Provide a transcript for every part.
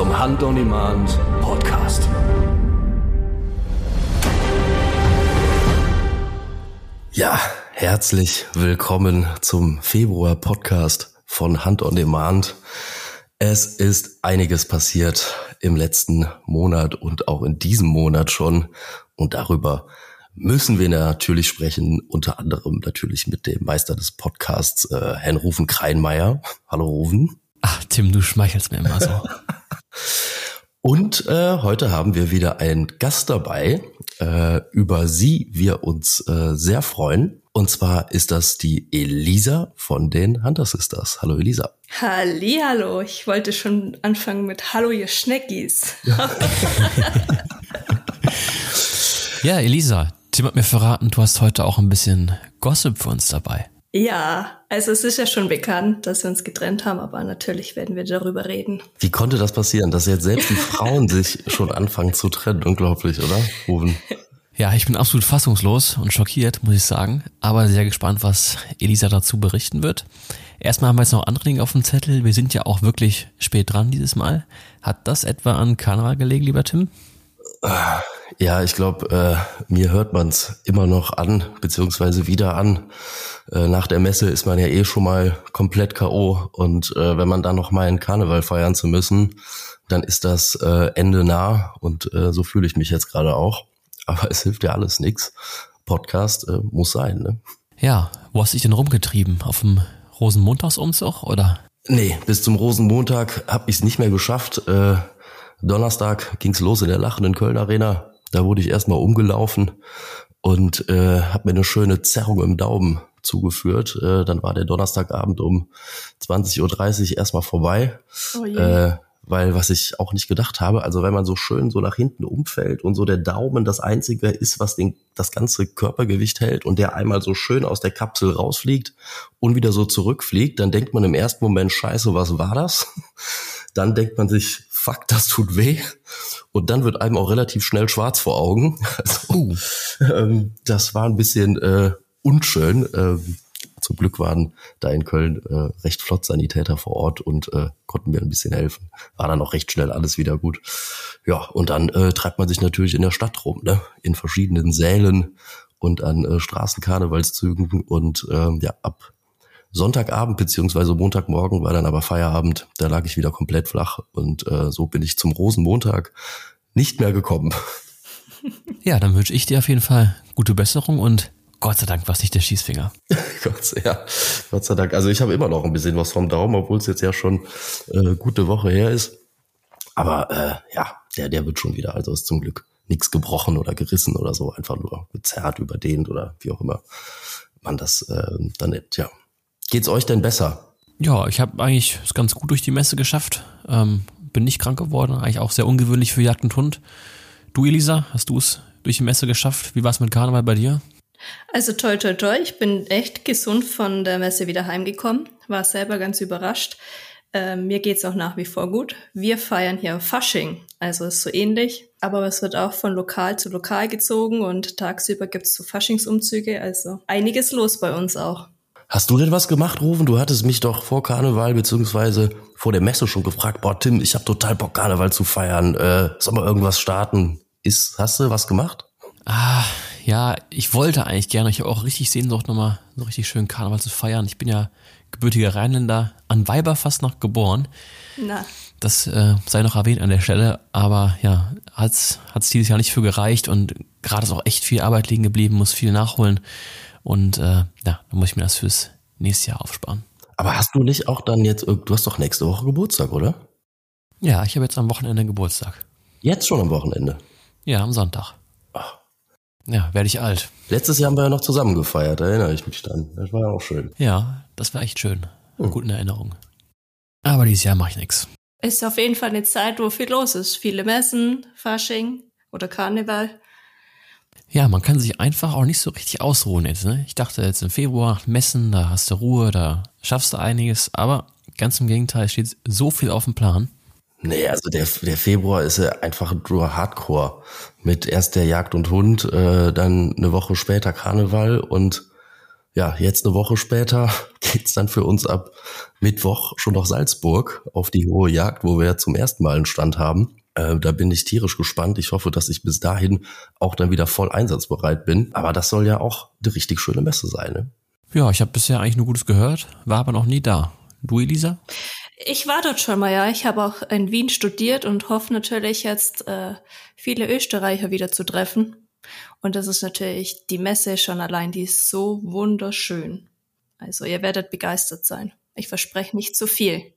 Zum Hand on Demand Podcast. Ja, herzlich willkommen zum Februar Podcast von Hand on Demand. Es ist einiges passiert im letzten Monat und auch in diesem Monat schon und darüber müssen wir natürlich sprechen, unter anderem natürlich mit dem Meister des Podcasts, äh, Herrn Rufen Kreinmeier. Hallo Rufen. Ach, Tim, du schmeichelst mir immer so. Und äh, heute haben wir wieder einen Gast dabei, äh, über sie wir uns äh, sehr freuen. Und zwar ist das die Elisa von den Hunter Sisters. Hallo Elisa. Hallo, ich wollte schon anfangen mit Hallo ihr Schneckis. ja, Elisa, Tim hat mir verraten, du hast heute auch ein bisschen Gossip für uns dabei. Ja, also es ist ja schon bekannt, dass wir uns getrennt haben, aber natürlich werden wir darüber reden. Wie konnte das passieren, dass jetzt selbst die Frauen sich schon anfangen zu trennen? Unglaublich, oder, Ruben? Ja, ich bin absolut fassungslos und schockiert, muss ich sagen, aber sehr gespannt, was Elisa dazu berichten wird. Erstmal haben wir jetzt noch andere Dinge auf dem Zettel. Wir sind ja auch wirklich spät dran dieses Mal. Hat das etwa an Karneval gelegen, lieber Tim? Ja, ich glaube, äh, mir hört man's immer noch an, beziehungsweise wieder an. Äh, nach der Messe ist man ja eh schon mal komplett K.O. Und äh, wenn man dann noch mal einen Karneval feiern zu müssen, dann ist das äh, Ende nah. Und äh, so fühle ich mich jetzt gerade auch. Aber es hilft ja alles nix. Podcast äh, muss sein, ne? Ja, wo hast du dich denn rumgetrieben? Auf dem Rosenmontagsumzug oder? Nee, bis zum Rosenmontag hab ich's nicht mehr geschafft. Äh, Donnerstag ging's los in der lachenden Köln Arena. Da wurde ich erstmal umgelaufen und äh, habe mir eine schöne Zerrung im Daumen zugeführt. Äh, dann war der Donnerstagabend um 20.30 Uhr erstmal vorbei. Oh äh, weil was ich auch nicht gedacht habe, also wenn man so schön so nach hinten umfällt und so der Daumen das einzige ist, was den, das ganze Körpergewicht hält und der einmal so schön aus der Kapsel rausfliegt und wieder so zurückfliegt, dann denkt man im ersten Moment, scheiße, was war das? Dann denkt man sich, fuck, das tut weh. Und dann wird einem auch relativ schnell schwarz vor Augen. Also, uh. ähm, das war ein bisschen äh, unschön. Ähm, zum Glück waren da in Köln äh, recht flott Sanitäter vor Ort und äh, konnten mir ein bisschen helfen. War dann auch recht schnell alles wieder gut. Ja, und dann äh, treibt man sich natürlich in der Stadt rum, ne? in verschiedenen Sälen und an äh, Straßenkarnevalszügen und äh, ja, ab Sonntagabend beziehungsweise Montagmorgen war dann aber Feierabend. Da lag ich wieder komplett flach und äh, so bin ich zum Rosenmontag nicht mehr gekommen. Ja, dann wünsche ich dir auf jeden Fall gute Besserung und Gott sei Dank war es nicht der Schießfinger. Gott, ja, Gott sei Dank. Also ich habe immer noch ein bisschen was vom Daumen, obwohl es jetzt ja schon äh, gute Woche her ist. Aber äh, ja, der, der wird schon wieder. Also ist zum Glück nichts gebrochen oder gerissen oder so, einfach nur gezerrt, überdehnt oder wie auch immer man das äh, dann nennt. Ja, Geht's euch denn besser? Ja, ich habe eigentlich es ganz gut durch die Messe geschafft. Ähm, bin nicht krank geworden, eigentlich auch sehr ungewöhnlich für Jagd und Hund. Du, Elisa, hast du es durch die Messe geschafft? Wie war es mit Karneval bei dir? Also toll, toll, toll. Ich bin echt gesund von der Messe wieder heimgekommen. War selber ganz überrascht. Äh, mir geht's auch nach wie vor gut. Wir feiern hier Fasching, also ist so ähnlich, aber es wird auch von lokal zu lokal gezogen und tagsüber gibt's so Faschingsumzüge, also einiges los bei uns auch. Hast du denn was gemacht, Rufen? Du hattest mich doch vor Karneval beziehungsweise vor der Messe schon gefragt, boah, Tim, ich habe total Bock, Karneval zu feiern. Äh, soll mal irgendwas starten? Ist, hast du was gemacht? Ah, ja, ich wollte eigentlich gerne. Ich habe auch richtig Sehnsucht, nochmal so richtig schön Karneval zu feiern. Ich bin ja gebürtiger Rheinländer, an Weiberfastnacht geboren. Na. Das äh, sei noch erwähnt an der Stelle, aber ja, hat's hat's dieses Jahr nicht für gereicht und gerade ist auch echt viel Arbeit liegen geblieben, muss viel nachholen. Und äh, ja, dann muss ich mir das fürs nächste Jahr aufsparen. Aber hast du nicht auch dann jetzt, du hast doch nächste Woche Geburtstag, oder? Ja, ich habe jetzt am Wochenende Geburtstag. Jetzt schon am Wochenende? Ja, am Sonntag. Ach. Ja, werde ich alt. Letztes Jahr haben wir ja noch zusammen gefeiert, erinnere ich mich dann. Das war ja auch schön. Ja, das war echt schön. Hm. Gut in Erinnerung. Aber dieses Jahr mache ich nichts. Ist auf jeden Fall eine Zeit, wo viel los ist. Viele Messen, Fasching oder Karneval. Ja, man kann sich einfach auch nicht so richtig ausruhen jetzt. Ne? Ich dachte jetzt im Februar Messen, da hast du Ruhe, da schaffst du einiges, aber ganz im Gegenteil, steht so viel auf dem Plan. Nee, also der, der Februar ist ja einfach nur Hardcore. Mit erst der Jagd und Hund, äh, dann eine Woche später Karneval und ja, jetzt eine Woche später geht's dann für uns ab Mittwoch schon nach Salzburg auf die hohe Jagd, wo wir zum ersten Mal einen Stand haben. Äh, da bin ich tierisch gespannt. Ich hoffe, dass ich bis dahin auch dann wieder voll einsatzbereit bin. Aber das soll ja auch eine richtig schöne Messe sein. Ne? Ja, ich habe bisher eigentlich nur Gutes gehört, war aber noch nie da. Du, Elisa? Ich war dort schon mal, ja. Ich habe auch in Wien studiert und hoffe natürlich jetzt äh, viele Österreicher wieder zu treffen. Und das ist natürlich die Messe schon allein, die ist so wunderschön. Also ihr werdet begeistert sein. Ich verspreche nicht zu viel.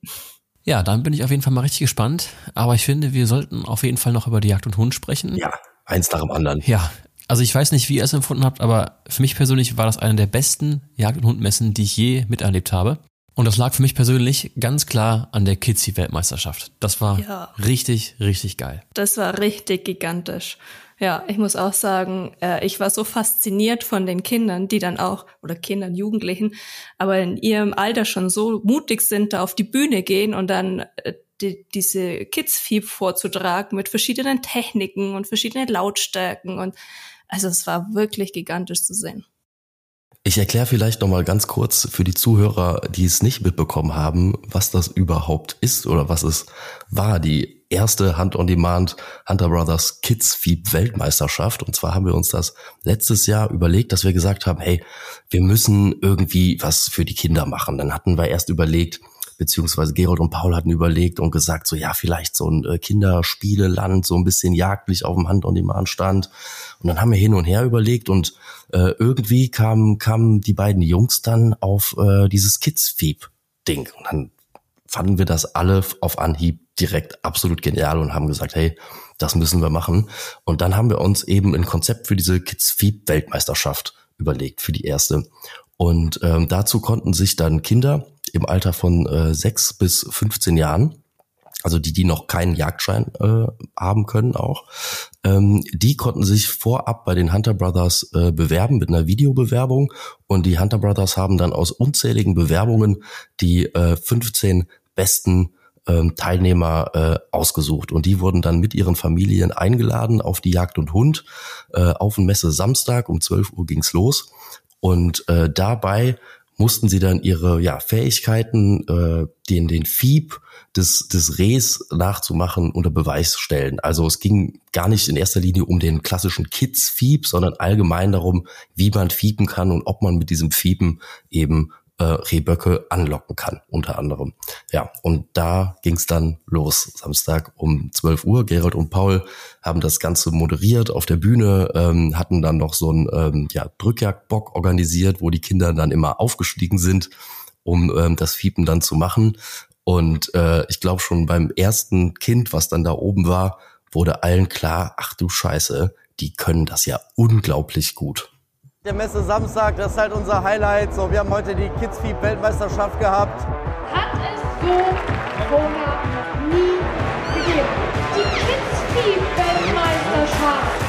Ja, dann bin ich auf jeden Fall mal richtig gespannt. Aber ich finde, wir sollten auf jeden Fall noch über die Jagd und Hund sprechen. Ja, eins nach dem anderen. Ja, also ich weiß nicht, wie ihr es empfunden habt, aber für mich persönlich war das eine der besten Jagd- und Hundmessen, die ich je miterlebt habe. Und das lag für mich persönlich ganz klar an der Kidsi-Weltmeisterschaft. Das war ja. richtig, richtig geil. Das war richtig gigantisch. Ja, ich muss auch sagen, äh, ich war so fasziniert von den Kindern, die dann auch, oder Kindern, Jugendlichen, aber in ihrem Alter schon so mutig sind, da auf die Bühne gehen und dann äh, die, diese Kids-Fieb vorzutragen mit verschiedenen Techniken und verschiedenen Lautstärken und also es war wirklich gigantisch zu sehen. Ich erkläre vielleicht noch mal ganz kurz für die Zuhörer, die es nicht mitbekommen haben, was das überhaupt ist oder was es war, die erste Hand-on-Demand Hunter Brothers Kids Feed Weltmeisterschaft. Und zwar haben wir uns das letztes Jahr überlegt, dass wir gesagt haben, hey, wir müssen irgendwie was für die Kinder machen. Dann hatten wir erst überlegt, beziehungsweise Gerold und Paul hatten überlegt und gesagt, so ja, vielleicht so ein äh, Kinderspieleland, so ein bisschen jagdlich auf dem Hand-on-Demand-Stand. Und dann haben wir hin und her überlegt und äh, irgendwie kamen kamen die beiden Jungs dann auf äh, dieses Kids-Feeb-Ding. Und dann fanden wir das alle auf Anhieb direkt absolut genial und haben gesagt, hey, das müssen wir machen. Und dann haben wir uns eben ein Konzept für diese Kids Feed Weltmeisterschaft überlegt, für die erste. Und ähm, dazu konnten sich dann Kinder im Alter von äh, 6 bis 15 Jahren also die, die noch keinen Jagdschein äh, haben können auch, ähm, die konnten sich vorab bei den Hunter Brothers äh, bewerben mit einer Videobewerbung und die Hunter Brothers haben dann aus unzähligen Bewerbungen die äh, 15 besten ähm, Teilnehmer äh, ausgesucht. Und die wurden dann mit ihren Familien eingeladen auf die Jagd und Hund äh, auf ein Messe Samstag. Um 12 Uhr ging's los. Und äh, dabei mussten sie dann ihre ja, Fähigkeiten, äh, den, den Fieb des, des Rehs nachzumachen, unter Beweis stellen. Also es ging gar nicht in erster Linie um den klassischen Kids-Fieb, sondern allgemein darum, wie man fiepen kann und ob man mit diesem Fiepen eben äh, Rehböcke anlocken kann, unter anderem. Ja, und da ging's dann los, Samstag um 12 Uhr. Gerald und Paul haben das Ganze moderiert auf der Bühne, ähm, hatten dann noch so einen ähm, ja, Drückjagdbock organisiert, wo die Kinder dann immer aufgestiegen sind, um ähm, das Fiepen dann zu machen. Und äh, ich glaube schon beim ersten Kind, was dann da oben war, wurde allen klar, ach du Scheiße, die können das ja unglaublich gut. Der Messe Samstag, das ist halt unser Highlight. So, wir haben heute die Kids Feed Weltmeisterschaft gehabt. Hat es so vorher noch nie gegeben. Die Kids Feed Weltmeisterschaft.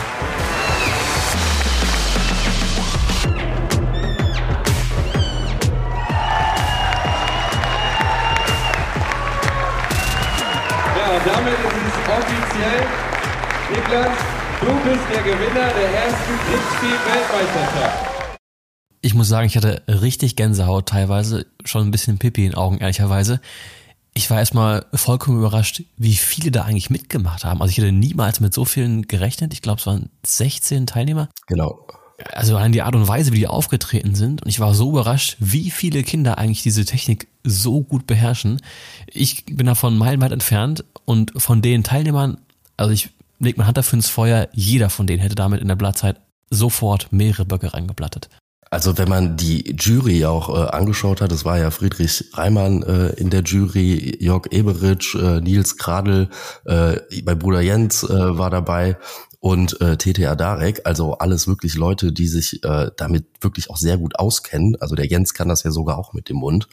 Ja, damit ist es offiziell. Niklas, Du bist der Gewinner der ersten Glücksspiel-Weltmeisterschaft. Ich muss sagen, ich hatte richtig Gänsehaut teilweise, schon ein bisschen Pipi in den Augen, ehrlicherweise. Ich war erstmal vollkommen überrascht, wie viele da eigentlich mitgemacht haben. Also ich hätte niemals mit so vielen gerechnet. Ich glaube, es waren 16 Teilnehmer. Genau. Also an die Art und Weise, wie die aufgetreten sind. Und ich war so überrascht, wie viele Kinder eigentlich diese Technik so gut beherrschen. Ich bin davon meilenweit entfernt und von den Teilnehmern, also ich legt man Hand dafür ins Feuer, jeder von denen hätte damit in der Blattzeit sofort mehrere Böcke reingeblattet. Also wenn man die Jury auch äh, angeschaut hat, es war ja Friedrich Reimann äh, in der Jury, Jörg Eberitsch, äh, Nils Kradl, äh, bei Bruder Jens äh, war dabei und äh, TT Adarek, also alles wirklich Leute, die sich äh, damit wirklich auch sehr gut auskennen. Also der Jens kann das ja sogar auch mit dem Mund.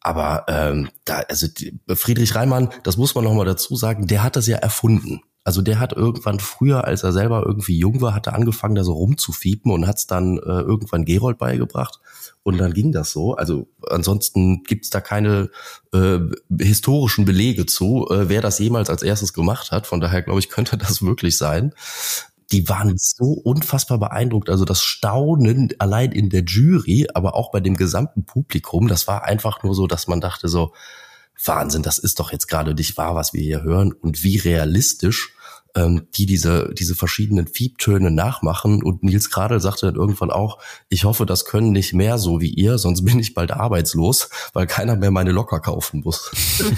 Aber ähm, da, also die, Friedrich Reimann, das muss man nochmal dazu sagen, der hat das ja erfunden. Also der hat irgendwann früher, als er selber irgendwie jung war, hat er angefangen, da so rumzufiepen und hat es dann äh, irgendwann Gerold beigebracht. Und dann ging das so. Also ansonsten gibt's da keine äh, historischen Belege zu, äh, wer das jemals als erstes gemacht hat. Von daher glaube ich, könnte das wirklich sein. die waren so unfassbar beeindruckt. Also das Staunen allein in der Jury, aber auch bei dem gesamten Publikum, das war einfach nur so, dass man dachte so, Wahnsinn, das ist doch jetzt gerade nicht wahr, was wir hier hören und wie realistisch ähm, die diese, diese verschiedenen Fiebtöne nachmachen. Und Nils Kradel sagte dann irgendwann auch, ich hoffe, das können nicht mehr so wie ihr, sonst bin ich bald arbeitslos, weil keiner mehr meine Locker kaufen muss.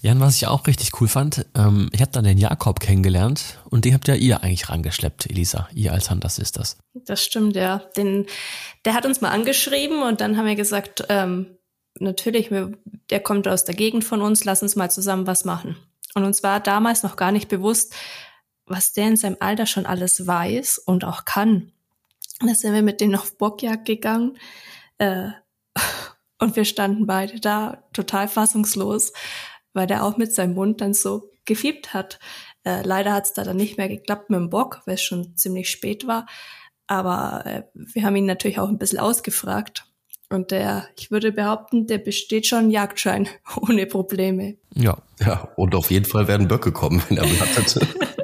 Jan, was ich auch richtig cool fand, ähm, ich habe dann den Jakob kennengelernt und den habt ja ihr eigentlich rangeschleppt, Elisa, ihr als Hunters ist das. Das stimmt, ja. Den, der hat uns mal angeschrieben und dann haben wir gesagt, ähm, natürlich, der kommt aus der Gegend von uns, lass uns mal zusammen was machen. Und uns war damals noch gar nicht bewusst, was der in seinem Alter schon alles weiß und auch kann. Da sind wir mit denen auf Bockjagd gegangen äh, und wir standen beide da total fassungslos, weil der auch mit seinem Mund dann so gefiebt hat. Äh, leider hat es da dann nicht mehr geklappt mit dem Bock, weil es schon ziemlich spät war. Aber äh, wir haben ihn natürlich auch ein bisschen ausgefragt. Und der, ich würde behaupten, der besteht schon Jagdschein ohne Probleme. Ja. Ja, und auf jeden Fall werden Böcke kommen, wenn er blattet.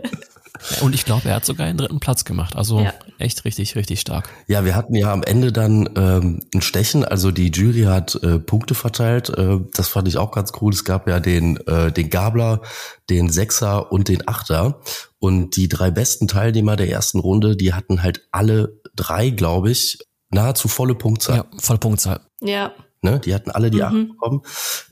Und ich glaube, er hat sogar einen dritten Platz gemacht. Also ja. echt richtig, richtig stark. Ja, wir hatten ja am Ende dann ähm, ein Stechen. Also die Jury hat äh, Punkte verteilt. Äh, das fand ich auch ganz cool. Es gab ja den, äh, den Gabler, den Sechser und den Achter. Und die drei besten Teilnehmer der ersten Runde, die hatten halt alle drei, glaube ich, nahezu volle Punktzahl. Ja, volle Punktzahl. Ja. Ne, die hatten alle die mhm. acht bekommen.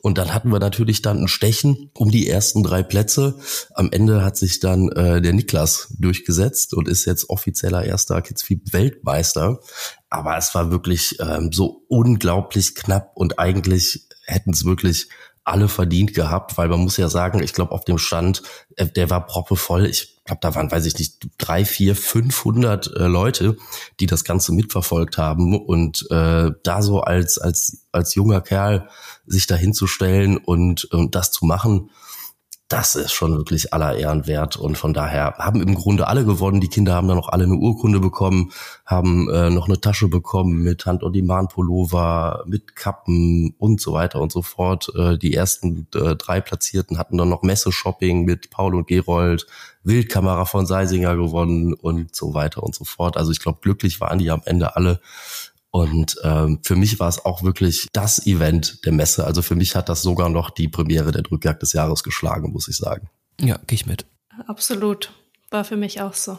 Und dann hatten wir natürlich dann ein Stechen um die ersten drei Plätze. Am Ende hat sich dann äh, der Niklas durchgesetzt und ist jetzt offizieller erster Kidsfeed-Weltmeister. Aber es war wirklich ähm, so unglaublich knapp und eigentlich hätten es wirklich alle verdient gehabt, weil man muss ja sagen, ich glaube auf dem Stand, äh, der war proppevoll. Ich glaube, da waren, weiß ich nicht, drei, vier, 500 äh, Leute, die das Ganze mitverfolgt haben und äh, da so als als als junger Kerl sich da hinzustellen und, und das zu machen, das ist schon wirklich aller Ehren wert. Und von daher haben im Grunde alle gewonnen. Die Kinder haben dann noch alle eine Urkunde bekommen, haben äh, noch eine Tasche bekommen mit Hand-on-Demand-Pullover, mit Kappen und so weiter und so fort. Äh, die ersten äh, drei Platzierten hatten dann noch Messe-Shopping mit Paul und Gerold, Wildkamera von Seisinger gewonnen und so weiter und so fort. Also ich glaube, glücklich waren die am Ende alle. Und ähm, für mich war es auch wirklich das Event der Messe. Also für mich hat das sogar noch die Premiere der Drückjagd des Jahres geschlagen, muss ich sagen. Ja, gehe ich mit. Absolut. War für mich auch so.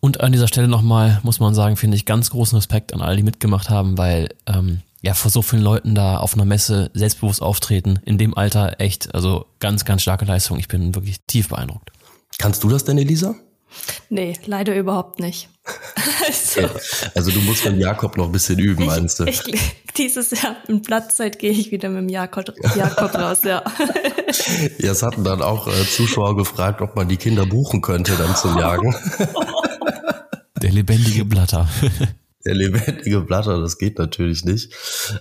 Und an dieser Stelle nochmal, muss man sagen, finde ich ganz großen Respekt an alle, die mitgemacht haben, weil ähm, ja vor so vielen Leuten da auf einer Messe selbstbewusst auftreten, in dem Alter echt, also ganz, ganz starke Leistung. Ich bin wirklich tief beeindruckt. Kannst du das denn, Elisa? Nee, leider überhaupt nicht. also, also du musst mit Jakob noch ein bisschen üben, ich, meinst du? Ich, dieses Jahr in Platzzeit gehe ich wieder mit dem Jakob, Jakob raus, ja. ja, es hatten dann auch äh, Zuschauer gefragt, ob man die Kinder buchen könnte dann zum Jagen. Der lebendige Blatter. Der lebendige Blatter, das geht natürlich nicht.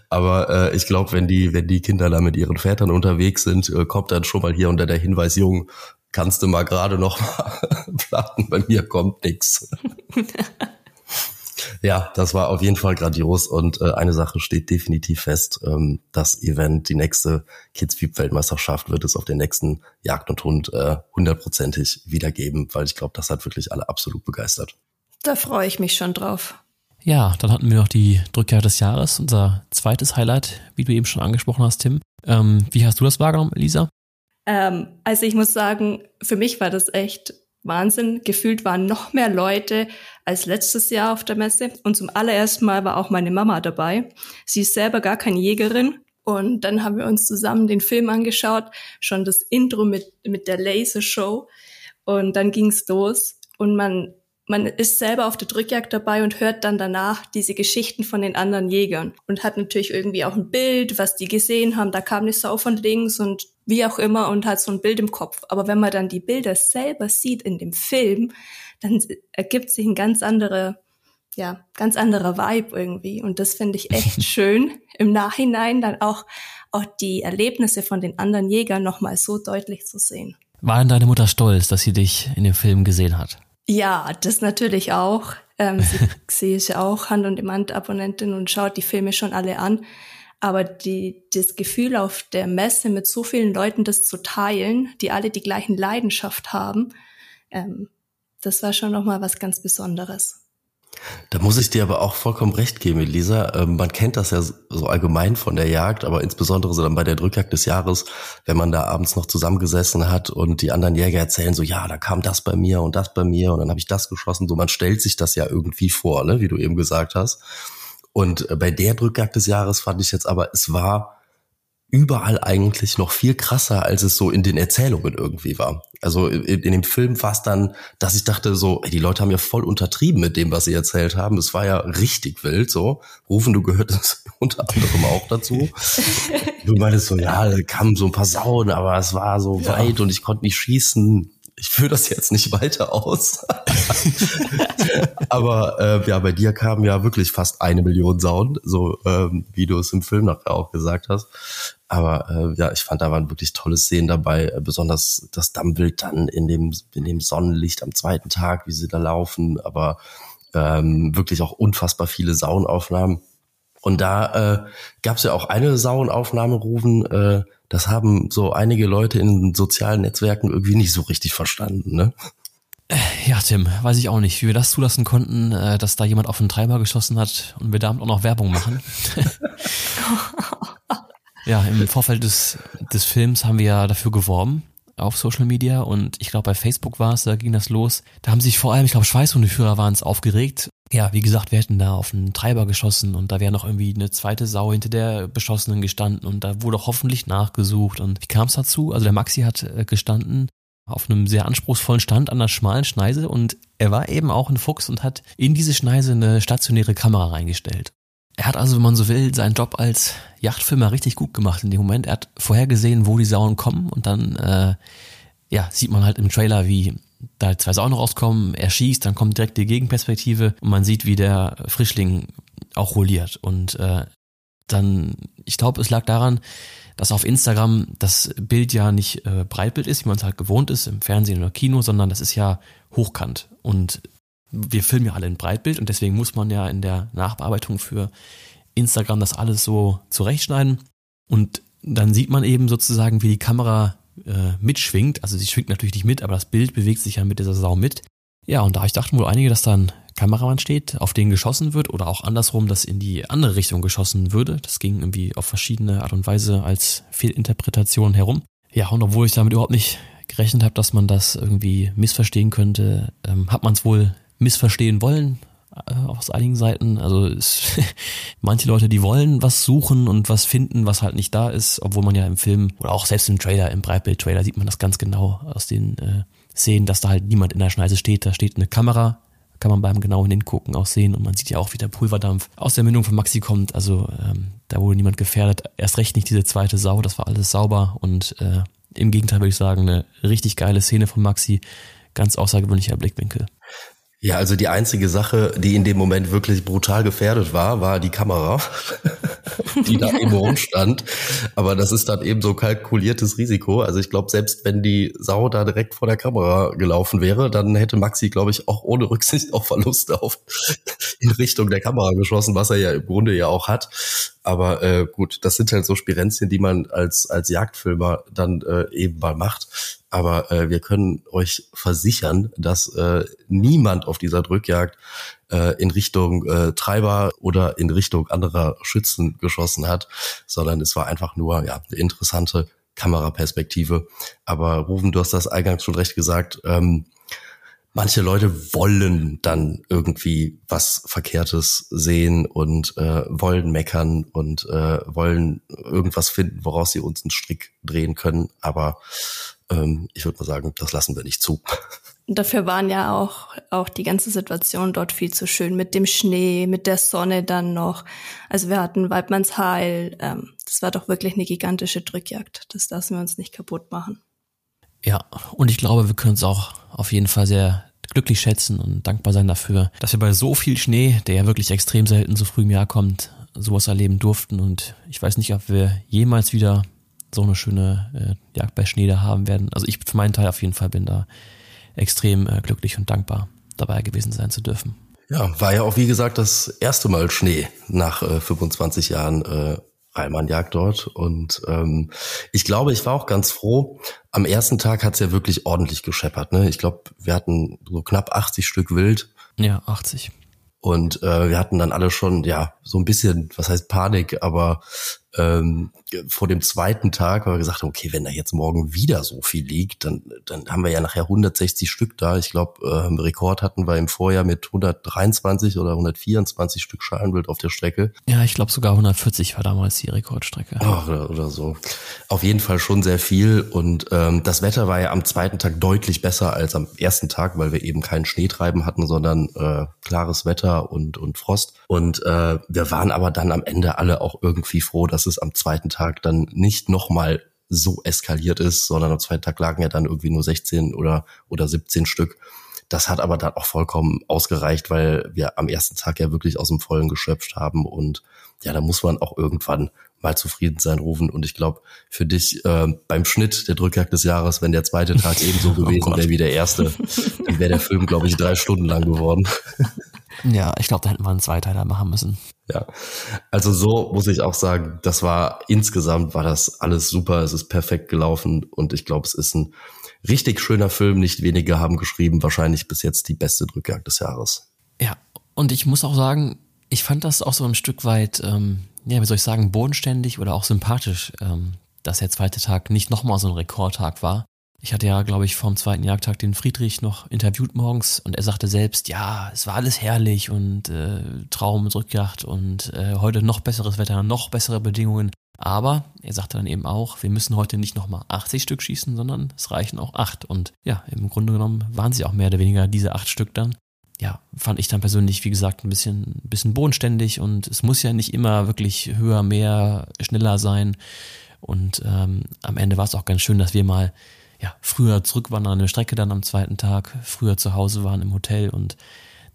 Aber äh, ich glaube, wenn die, wenn die Kinder da mit ihren Vätern unterwegs sind, äh, kommt dann schon mal hier unter der Hinweis, Jung, kannst du mal gerade noch mal platten, bei mir kommt nix. ja, das war auf jeden Fall grandios und äh, eine Sache steht definitiv fest, ähm, das Event, die nächste Kids Weltmeisterschaft wird es auf den nächsten Jagd und Hund äh, hundertprozentig wiedergeben, weil ich glaube, das hat wirklich alle absolut begeistert. Da freue ich mich schon drauf. Ja, dann hatten wir noch die Drückjagd des Jahres, unser zweites Highlight, wie du eben schon angesprochen hast, Tim. Ähm, wie hast du das wahrgenommen, Lisa? Ähm, also ich muss sagen, für mich war das echt Wahnsinn. Gefühlt waren noch mehr Leute als letztes Jahr auf der Messe. Und zum allerersten Mal war auch meine Mama dabei. Sie ist selber gar keine Jägerin. Und dann haben wir uns zusammen den Film angeschaut, schon das Intro mit, mit der Lasershow. Und dann ging's los. Und man man ist selber auf der Drückjagd dabei und hört dann danach diese Geschichten von den anderen Jägern und hat natürlich irgendwie auch ein Bild, was die gesehen haben. Da kam eine Sau von links und wie auch immer und hat so ein Bild im Kopf. Aber wenn man dann die Bilder selber sieht in dem Film, dann ergibt sich ein ganz anderer, ja, ganz anderer Vibe irgendwie. Und das finde ich echt schön, im Nachhinein dann auch, auch die Erlebnisse von den anderen Jägern nochmal so deutlich zu sehen. War denn deine Mutter stolz, dass sie dich in dem Film gesehen hat? Ja, das natürlich auch. Ähm, sie, sie ist ja auch Hand- und Demand-Abonnentin und schaut die Filme schon alle an. Aber die, das Gefühl auf der Messe mit so vielen Leuten das zu teilen, die alle die gleichen Leidenschaft haben, ähm, das war schon nochmal was ganz Besonderes. Da muss ich dir aber auch vollkommen recht geben, Elisa. Ähm, man kennt das ja so allgemein von der Jagd, aber insbesondere so dann bei der Drückjagd des Jahres, wenn man da abends noch zusammengesessen hat und die anderen Jäger erzählen so, ja, da kam das bei mir und das bei mir und dann habe ich das geschossen. So, man stellt sich das ja irgendwie vor, ne, wie du eben gesagt hast. Und äh, bei der Drückjagd des Jahres fand ich jetzt aber, es war überall eigentlich noch viel krasser, als es so in den Erzählungen irgendwie war. Also in, in dem Film war es dann, dass ich dachte so, ey, die Leute haben ja voll untertrieben mit dem, was sie erzählt haben. Es war ja richtig wild so. Rufen, du gehörtest unter anderem auch dazu. du meintest so, ja, da kamen so ein paar Sauen, aber es war so ja. weit und ich konnte nicht schießen ich führe das jetzt nicht weiter aus. Aber äh, ja, bei dir kamen ja wirklich fast eine Million Sauen, so ähm, wie du es im Film nachher auch gesagt hast. Aber äh, ja, ich fand, da waren wirklich tolle Szenen dabei, äh, besonders das Dammwild dann in dem, in dem Sonnenlicht am zweiten Tag, wie sie da laufen, aber ähm, wirklich auch unfassbar viele Sauenaufnahmen. Und da äh, gab es ja auch eine Sauenaufnahme, Rufen, äh, das haben so einige Leute in sozialen Netzwerken irgendwie nicht so richtig verstanden, ne? Äh, ja, Tim, weiß ich auch nicht, wie wir das zulassen konnten, äh, dass da jemand auf einen Treiber geschossen hat und wir damit auch noch Werbung machen. ja, im Vorfeld des, des Films haben wir ja dafür geworben auf Social Media und ich glaube bei Facebook war es, da ging das los. Da haben sich vor allem, ich glaube Schweißhundeführer waren es aufgeregt ja, wie gesagt, wir hätten da auf einen Treiber geschossen und da wäre noch irgendwie eine zweite Sau hinter der Beschossenen gestanden und da wurde hoffentlich nachgesucht. Und wie kam es dazu? Also der Maxi hat äh, gestanden auf einem sehr anspruchsvollen Stand an einer schmalen Schneise und er war eben auch ein Fuchs und hat in diese Schneise eine stationäre Kamera reingestellt. Er hat also, wenn man so will, seinen Job als Yachtfilmer richtig gut gemacht in dem Moment. Er hat vorhergesehen, wo die Sauen kommen und dann äh, ja, sieht man halt im Trailer, wie da zwei Sauen rauskommen, er schießt, dann kommt direkt die Gegenperspektive und man sieht, wie der Frischling auch rolliert. Und äh, dann, ich glaube, es lag daran, dass auf Instagram das Bild ja nicht äh, Breitbild ist, wie man es halt gewohnt ist, im Fernsehen oder Kino, sondern das ist ja hochkant. Und wir filmen ja alle in Breitbild und deswegen muss man ja in der Nachbearbeitung für Instagram das alles so zurechtschneiden. Und dann sieht man eben sozusagen, wie die Kamera äh, mitschwingt. Also sie schwingt natürlich nicht mit, aber das Bild bewegt sich ja mit dieser Sau mit. Ja, und da ich dachten wohl einige, dass da ein Kameramann steht, auf den geschossen wird oder auch andersrum, dass in die andere Richtung geschossen würde. Das ging irgendwie auf verschiedene Art und Weise als Fehlinterpretation herum. Ja, und obwohl ich damit überhaupt nicht gerechnet habe, dass man das irgendwie missverstehen könnte, ähm, hat man es wohl missverstehen wollen, äh, aus einigen Seiten. Also es, manche Leute, die wollen was suchen und was finden, was halt nicht da ist, obwohl man ja im Film oder auch selbst im Trailer, im Breitbild-Trailer sieht man das ganz genau aus den äh, Szenen, dass da halt niemand in der Schneise steht. Da steht eine Kamera, kann man beim genauen Hingucken auch sehen und man sieht ja auch, wie der Pulverdampf aus der Mündung von Maxi kommt. Also ähm, da wurde niemand gefährdet. Erst recht nicht diese zweite Sau, das war alles sauber und äh, im Gegenteil würde ich sagen, eine richtig geile Szene von Maxi, ganz außergewöhnlicher Blickwinkel. Ja, also die einzige Sache, die in dem Moment wirklich brutal gefährdet war, war die Kamera, die da eben rumstand. Aber das ist dann eben so kalkuliertes Risiko. Also ich glaube, selbst wenn die Sau da direkt vor der Kamera gelaufen wäre, dann hätte Maxi, glaube ich, auch ohne Rücksicht auf Verluste auf in Richtung der Kamera geschossen, was er ja im Grunde ja auch hat. Aber äh, gut, das sind halt so Spirenzien, die man als als Jagdfilmer dann äh, eben mal macht. Aber äh, wir können euch versichern, dass äh, niemand auf dieser Drückjagd äh, in Richtung äh, Treiber oder in Richtung anderer Schützen geschossen hat, sondern es war einfach nur ja eine interessante Kameraperspektive. Aber Rufen, du hast das eingangs schon recht gesagt. Ähm, manche Leute wollen dann irgendwie was Verkehrtes sehen und äh, wollen meckern und äh, wollen irgendwas finden, woraus sie uns einen Strick drehen können. Aber ähm, ich würde mal sagen, das lassen wir nicht zu. Dafür waren ja auch, auch die ganze Situation dort viel zu schön mit dem Schnee, mit der Sonne dann noch. Also wir hatten Waldmannsheil. Ähm, das war doch wirklich eine gigantische Drückjagd. Das lassen wir uns nicht kaputt machen. Ja, und ich glaube, wir können es auch auf jeden Fall sehr glücklich schätzen und dankbar sein dafür, dass wir bei so viel Schnee, der ja wirklich extrem selten so früh im Jahr kommt, sowas erleben durften. Und ich weiß nicht, ob wir jemals wieder so eine schöne äh, Jagd bei Schnee da haben werden. Also ich für meinen Teil auf jeden Fall bin da extrem äh, glücklich und dankbar, dabei gewesen sein zu dürfen. Ja, war ja auch wie gesagt das erste Mal Schnee nach äh, 25 Jahren. Äh, Reimann-Jagd dort. Und ähm, ich glaube, ich war auch ganz froh. Am ersten Tag hat's ja wirklich ordentlich gescheppert. Ne? Ich glaube, wir hatten so knapp 80 Stück Wild. Ja, 80. Und äh, wir hatten dann alle schon, ja, so ein bisschen, was heißt Panik, aber ähm, vor dem zweiten Tag haben wir gesagt, okay, wenn da jetzt morgen wieder so viel liegt, dann, dann haben wir ja nachher 160 Stück da. Ich glaube, äh, Rekord hatten wir im Vorjahr mit 123 oder 124 Stück Schalenwild auf der Strecke. Ja, ich glaube sogar 140 war damals die Rekordstrecke. Oh, oder, oder so. Auf jeden Fall schon sehr viel. Und ähm, das Wetter war ja am zweiten Tag deutlich besser als am ersten Tag, weil wir eben keinen Schneetreiben hatten, sondern äh, klares Wetter und, und Frost. Und äh, wir waren aber dann am Ende alle auch irgendwie froh, dass es am zweiten Tag dann nicht nochmal so eskaliert ist, sondern am zweiten Tag lagen ja dann irgendwie nur 16 oder, oder 17 Stück. Das hat aber dann auch vollkommen ausgereicht, weil wir am ersten Tag ja wirklich aus dem Vollen geschöpft haben und ja, da muss man auch irgendwann mal zufrieden sein rufen. Und ich glaube, für dich äh, beim Schnitt der Drückjagd des Jahres, wenn der zweite Tag ebenso oh gewesen oh wäre wie der erste, dann wäre der Film, glaube ich, drei Stunden lang geworden. Ja, ich glaube, da hätten wir einen Zweiteiler machen müssen. Ja, also so muss ich auch sagen, das war insgesamt war das alles super, es ist perfekt gelaufen und ich glaube, es ist ein richtig schöner Film. Nicht wenige haben geschrieben, wahrscheinlich bis jetzt die beste Drückjagd des Jahres. Ja, und ich muss auch sagen, ich fand das auch so ein Stück weit, ähm, ja, wie soll ich sagen, bodenständig oder auch sympathisch, ähm, dass der zweite Tag nicht nochmal so ein Rekordtag war. Ich hatte ja, glaube ich, vom zweiten Jagdtag den Friedrich noch interviewt morgens und er sagte selbst, ja, es war alles herrlich und äh, Traum mit Rückjagd und äh, heute noch besseres Wetter, noch bessere Bedingungen. Aber er sagte dann eben auch, wir müssen heute nicht nochmal 80 Stück schießen, sondern es reichen auch acht. Und ja, im Grunde genommen waren sie auch mehr oder weniger diese acht Stück dann. Ja, fand ich dann persönlich, wie gesagt, ein bisschen, ein bisschen bodenständig und es muss ja nicht immer wirklich höher, mehr, schneller sein. Und ähm, am Ende war es auch ganz schön, dass wir mal ja, früher zurück waren an der Strecke dann am zweiten Tag, früher zu Hause waren im Hotel und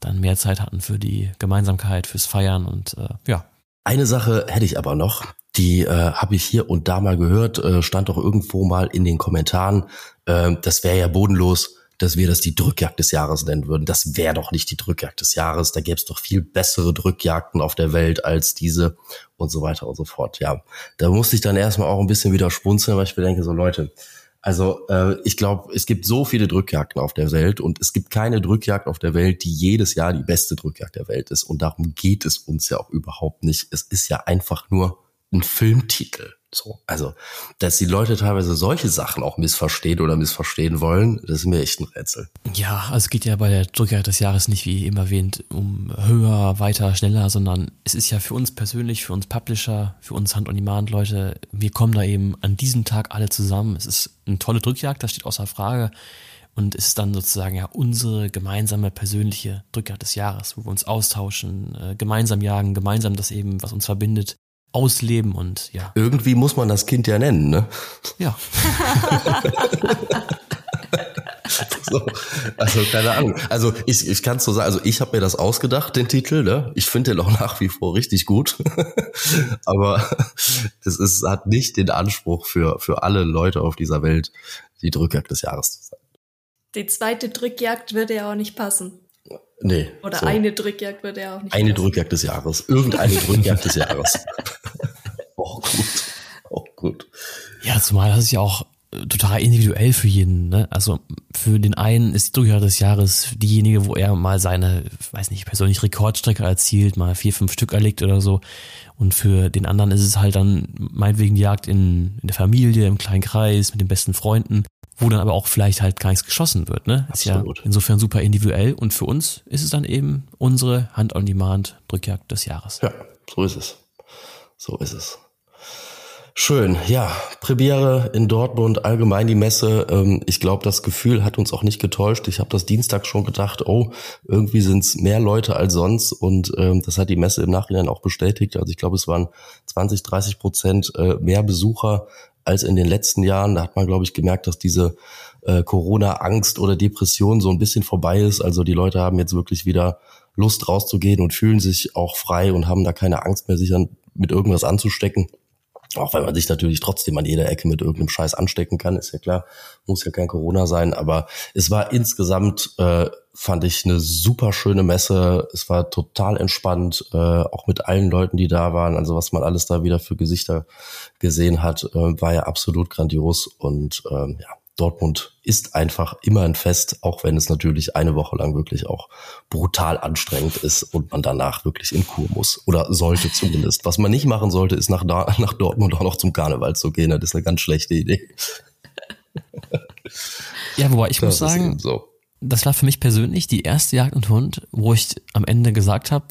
dann mehr Zeit hatten für die Gemeinsamkeit, fürs Feiern und äh, ja. Eine Sache hätte ich aber noch, die äh, habe ich hier und da mal gehört, äh, stand doch irgendwo mal in den Kommentaren, äh, das wäre ja bodenlos, dass wir das die Drückjagd des Jahres nennen würden. Das wäre doch nicht die Drückjagd des Jahres. Da gäbe es doch viel bessere Drückjagden auf der Welt als diese und so weiter und so fort. Ja, da musste ich dann erstmal auch ein bisschen wieder spunzeln, weil ich mir denke, so Leute, also äh, ich glaube, es gibt so viele Drückjagden auf der Welt und es gibt keine Drückjagd auf der Welt, die jedes Jahr die beste Drückjagd der Welt ist. Und darum geht es uns ja auch überhaupt nicht. Es ist ja einfach nur ein Filmtitel. So, also, dass die Leute teilweise solche Sachen auch missverstehen oder missverstehen wollen, das ist mir echt ein Rätsel. Ja, also es geht ja bei der Drückjagd des Jahres nicht, wie eben erwähnt, um höher, weiter, schneller, sondern es ist ja für uns persönlich, für uns Publisher, für uns Hand-on-Demand-Leute, wir kommen da eben an diesem Tag alle zusammen. Es ist eine tolle Drückjagd, das steht außer Frage. Und es ist dann sozusagen ja unsere gemeinsame persönliche Drückjagd des Jahres, wo wir uns austauschen, äh, gemeinsam jagen, gemeinsam das eben, was uns verbindet, ausleben und ja. Irgendwie muss man das Kind ja nennen, ne? Ja. so, also keine Ahnung. Also ich, ich kann es so sagen, also ich habe mir das ausgedacht, den Titel, ne? Ich finde den auch nach wie vor richtig gut. Aber es ist, hat nicht den Anspruch für, für alle Leute auf dieser Welt, die Drückjagd des Jahres zu sein. Die zweite Drückjagd würde ja auch nicht passen. Nee. Oder so. eine Drückjagd würde ja auch nicht. Eine. Drückjagd des Jahres. Irgendeine Drückjagd des Jahres. oh, gut. Oh, gut. Ja, zumal das ist ja auch äh, total individuell für jeden. Ne? Also für den einen ist die Drückjagd des Jahres diejenige, wo er mal seine, weiß nicht, persönlich Rekordstrecke erzielt, mal vier, fünf Stück erlegt oder so. Und für den anderen ist es halt dann meinetwegen die Jagd in, in der Familie, im kleinen Kreis, mit den besten Freunden wo dann aber auch vielleicht halt gar nichts geschossen wird. Ne? Ist ja insofern super individuell und für uns ist es dann eben unsere Hand-on-Demand Drückjagd des Jahres. Ja, so ist es. So ist es. Schön, ja. Premiere in Dortmund, allgemein die Messe. Ähm, ich glaube, das Gefühl hat uns auch nicht getäuscht. Ich habe das Dienstag schon gedacht, oh, irgendwie sind es mehr Leute als sonst. Und ähm, das hat die Messe im Nachhinein auch bestätigt. Also ich glaube, es waren 20, 30 Prozent äh, mehr Besucher als in den letzten Jahren. Da hat man, glaube ich, gemerkt, dass diese äh, Corona-Angst oder Depression so ein bisschen vorbei ist. Also die Leute haben jetzt wirklich wieder Lust rauszugehen und fühlen sich auch frei und haben da keine Angst mehr, sich an, mit irgendwas anzustecken. Auch wenn man sich natürlich trotzdem an jeder Ecke mit irgendeinem Scheiß anstecken kann, ist ja klar, muss ja kein Corona sein, aber es war insgesamt äh, fand ich eine super schöne Messe. Es war total entspannt, äh, auch mit allen Leuten, die da waren. Also was man alles da wieder für Gesichter gesehen hat, äh, war ja absolut grandios. Und ähm, ja, Dortmund ist einfach immer ein Fest, auch wenn es natürlich eine Woche lang wirklich auch brutal anstrengend ist und man danach wirklich in Kur muss. Oder sollte zumindest. Was man nicht machen sollte, ist nach, nach Dortmund auch noch zum Karneval zu gehen. Das ist eine ganz schlechte Idee. Ja, wobei ich das muss sagen, so. Das war für mich persönlich die erste Jagd und Hund, wo ich am Ende gesagt habe,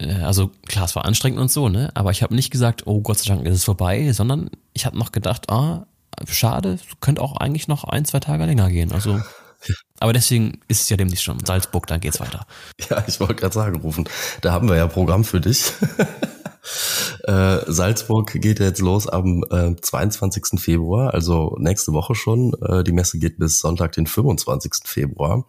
äh, also klar, es war anstrengend und so, ne? Aber ich habe nicht gesagt, oh Gott sei Dank ist es vorbei, sondern ich habe noch gedacht, ah, schade, könnte auch eigentlich noch ein, zwei Tage länger gehen. Also aber deswegen ist es ja demnächst schon Salzburg, dann geht's weiter. Ja, ich wollte gerade sagen, rufen. Da haben wir ja Programm für dich. äh, Salzburg geht jetzt los am äh, 22. Februar, also nächste Woche schon. Äh, die Messe geht bis Sonntag, den 25. Februar.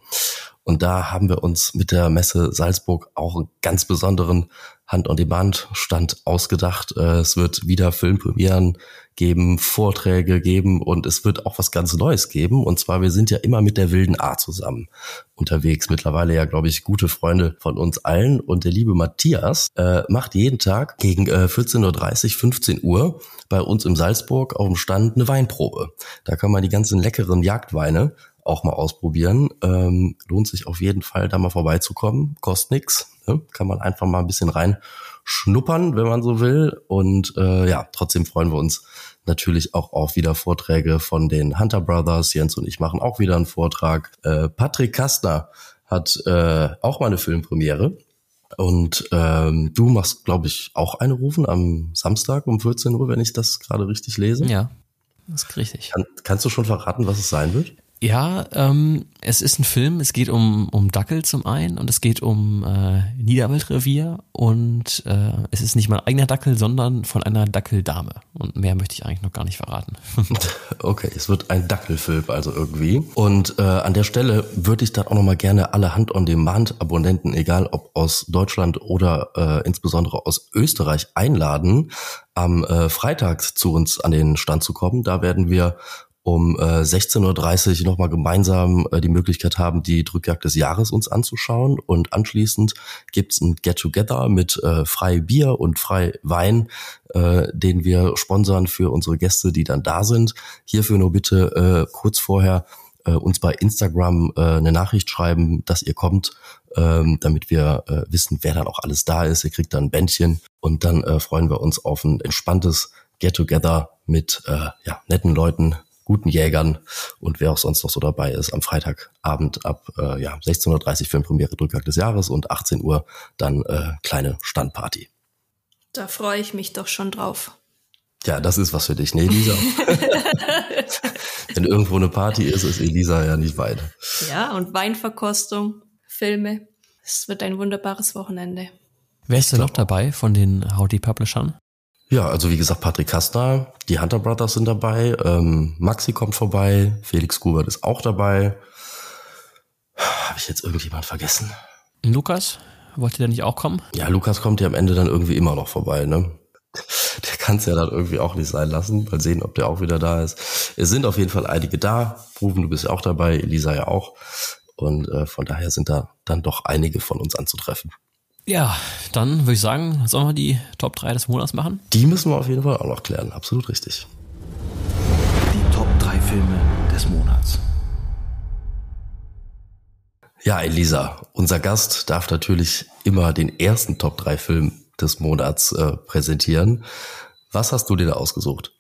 Und da haben wir uns mit der Messe Salzburg auch einen ganz besonderen Hand-on-Demand-Stand ausgedacht. Äh, es wird wieder Filmpremieren geben, Vorträge geben und es wird auch was ganz Neues geben. Und zwar, wir sind ja immer mit der wilden A zusammen unterwegs. Mittlerweile ja, glaube ich, gute Freunde von uns allen. Und der liebe Matthias äh, macht jeden Tag gegen äh, 14.30 15 Uhr bei uns im Salzburg auf dem Stand eine Weinprobe. Da kann man die ganzen leckeren Jagdweine auch mal ausprobieren. Ähm, lohnt sich auf jeden Fall, da mal vorbeizukommen. Kostet nix. Ne? Kann man einfach mal ein bisschen rein schnuppern, wenn man so will. Und äh, ja, trotzdem freuen wir uns natürlich auch auf wieder Vorträge von den Hunter Brothers. Jens und ich machen auch wieder einen Vortrag. Äh, Patrick Kastner hat äh, auch mal eine Filmpremiere. Und ähm, du machst, glaube ich, auch eine Rufen am Samstag um 14 Uhr, wenn ich das gerade richtig lese. Ja, das ist richtig. Kann, kannst du schon verraten, was es sein wird? Ja, ähm, es ist ein Film. Es geht um, um Dackel zum einen und es geht um äh, Niederwaldrevier und äh, es ist nicht mein eigener Dackel, sondern von einer Dackeldame. Und mehr möchte ich eigentlich noch gar nicht verraten. okay, es wird ein Dackelfilm also irgendwie. Und äh, an der Stelle würde ich dann auch nochmal gerne alle Hand-on-Demand-Abonnenten, egal ob aus Deutschland oder äh, insbesondere aus Österreich, einladen, am äh, Freitag zu uns an den Stand zu kommen. Da werden wir um äh, 16.30 Uhr nochmal gemeinsam äh, die Möglichkeit haben, die Drückjagd des Jahres uns anzuschauen. Und anschließend gibt's ein Get-Together mit äh, frei Bier und frei Wein, äh, den wir sponsern für unsere Gäste, die dann da sind. Hierfür nur bitte äh, kurz vorher äh, uns bei Instagram äh, eine Nachricht schreiben, dass ihr kommt, ähm, damit wir äh, wissen, wer dann auch alles da ist. Ihr kriegt dann ein Bändchen und dann äh, freuen wir uns auf ein entspanntes Get-Together mit äh, ja, netten Leuten, guten Jägern und wer auch sonst noch so dabei ist am Freitagabend ab äh, ja, 16.30 Uhr Filmpremiere Drückjagd des Jahres und 18 Uhr dann äh, kleine Standparty. Da freue ich mich doch schon drauf. Ja, das ist was für dich, ne, Elisa? Wenn irgendwo eine Party ist, ist Elisa ja nicht weit. Ja, und Weinverkostung, Filme. Es wird ein wunderbares Wochenende. Wer ist denn noch dabei von den Howdy Publishern? Ja, also wie gesagt, Patrick Kastner, die Hunter Brothers sind dabei, ähm, Maxi kommt vorbei, Felix Gubert ist auch dabei. Habe ich jetzt irgendjemand vergessen? Lukas? Wollte der nicht auch kommen? Ja, Lukas kommt ja am Ende dann irgendwie immer noch vorbei, ne? Der kann es ja dann irgendwie auch nicht sein lassen. Mal sehen, ob der auch wieder da ist. Es sind auf jeden Fall einige da. Rufen, du bist ja auch dabei, Elisa ja auch. Und äh, von daher sind da dann doch einige von uns anzutreffen. Ja, dann würde ich sagen, sollen wir die Top 3 des Monats machen? Die müssen wir auf jeden Fall auch noch klären. Absolut richtig. Die Top 3 Filme des Monats. Ja, Elisa, unser Gast darf natürlich immer den ersten Top 3 Film des Monats äh, präsentieren. Was hast du dir da ausgesucht?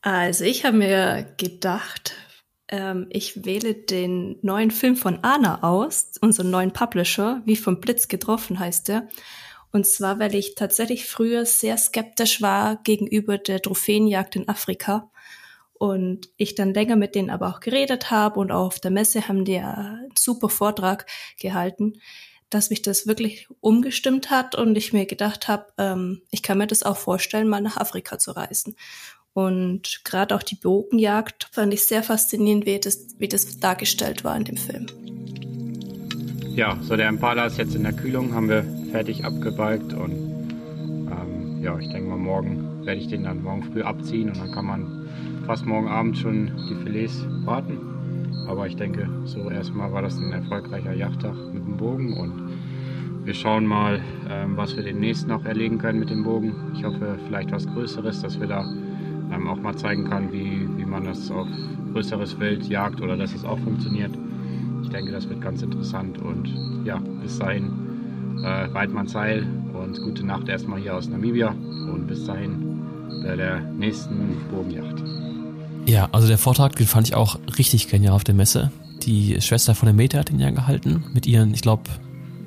Also ich habe mir gedacht, ähm, ich wähle den neuen Film von Anna aus, unseren neuen Publisher, wie vom Blitz getroffen heißt er. Und zwar, weil ich tatsächlich früher sehr skeptisch war gegenüber der Trophäenjagd in Afrika. Und ich dann länger mit denen aber auch geredet habe und auch auf der Messe haben die einen super Vortrag gehalten, dass mich das wirklich umgestimmt hat und ich mir gedacht habe, ähm, ich kann mir das auch vorstellen, mal nach Afrika zu reisen. Und gerade auch die Bogenjagd fand ich sehr faszinierend, wie das, wie das dargestellt war in dem Film. Ja, so der Impala ist jetzt in der Kühlung, haben wir fertig abgebalgt und ähm, ja, ich denke mal morgen werde ich den dann morgen früh abziehen und dann kann man fast morgen Abend schon die Filets braten. Aber ich denke, so erstmal war das ein erfolgreicher Jagdtag mit dem Bogen und wir schauen mal, ähm, was wir demnächst noch erlegen können mit dem Bogen. Ich hoffe, vielleicht was Größeres, dass wir da ähm, auch mal zeigen können, wie, wie man das auf größeres Wild jagt oder dass es auch funktioniert. Ich denke, das wird ganz interessant und ja, bis dahin äh, Weidmann Seil und gute Nacht erstmal hier aus Namibia und bis dahin bei der nächsten Bogenjacht. Ja, also der Vortrag, den fand ich auch richtig genial auf der Messe. Die Schwester von der Meta hat ihn ja gehalten mit ihren, ich glaube,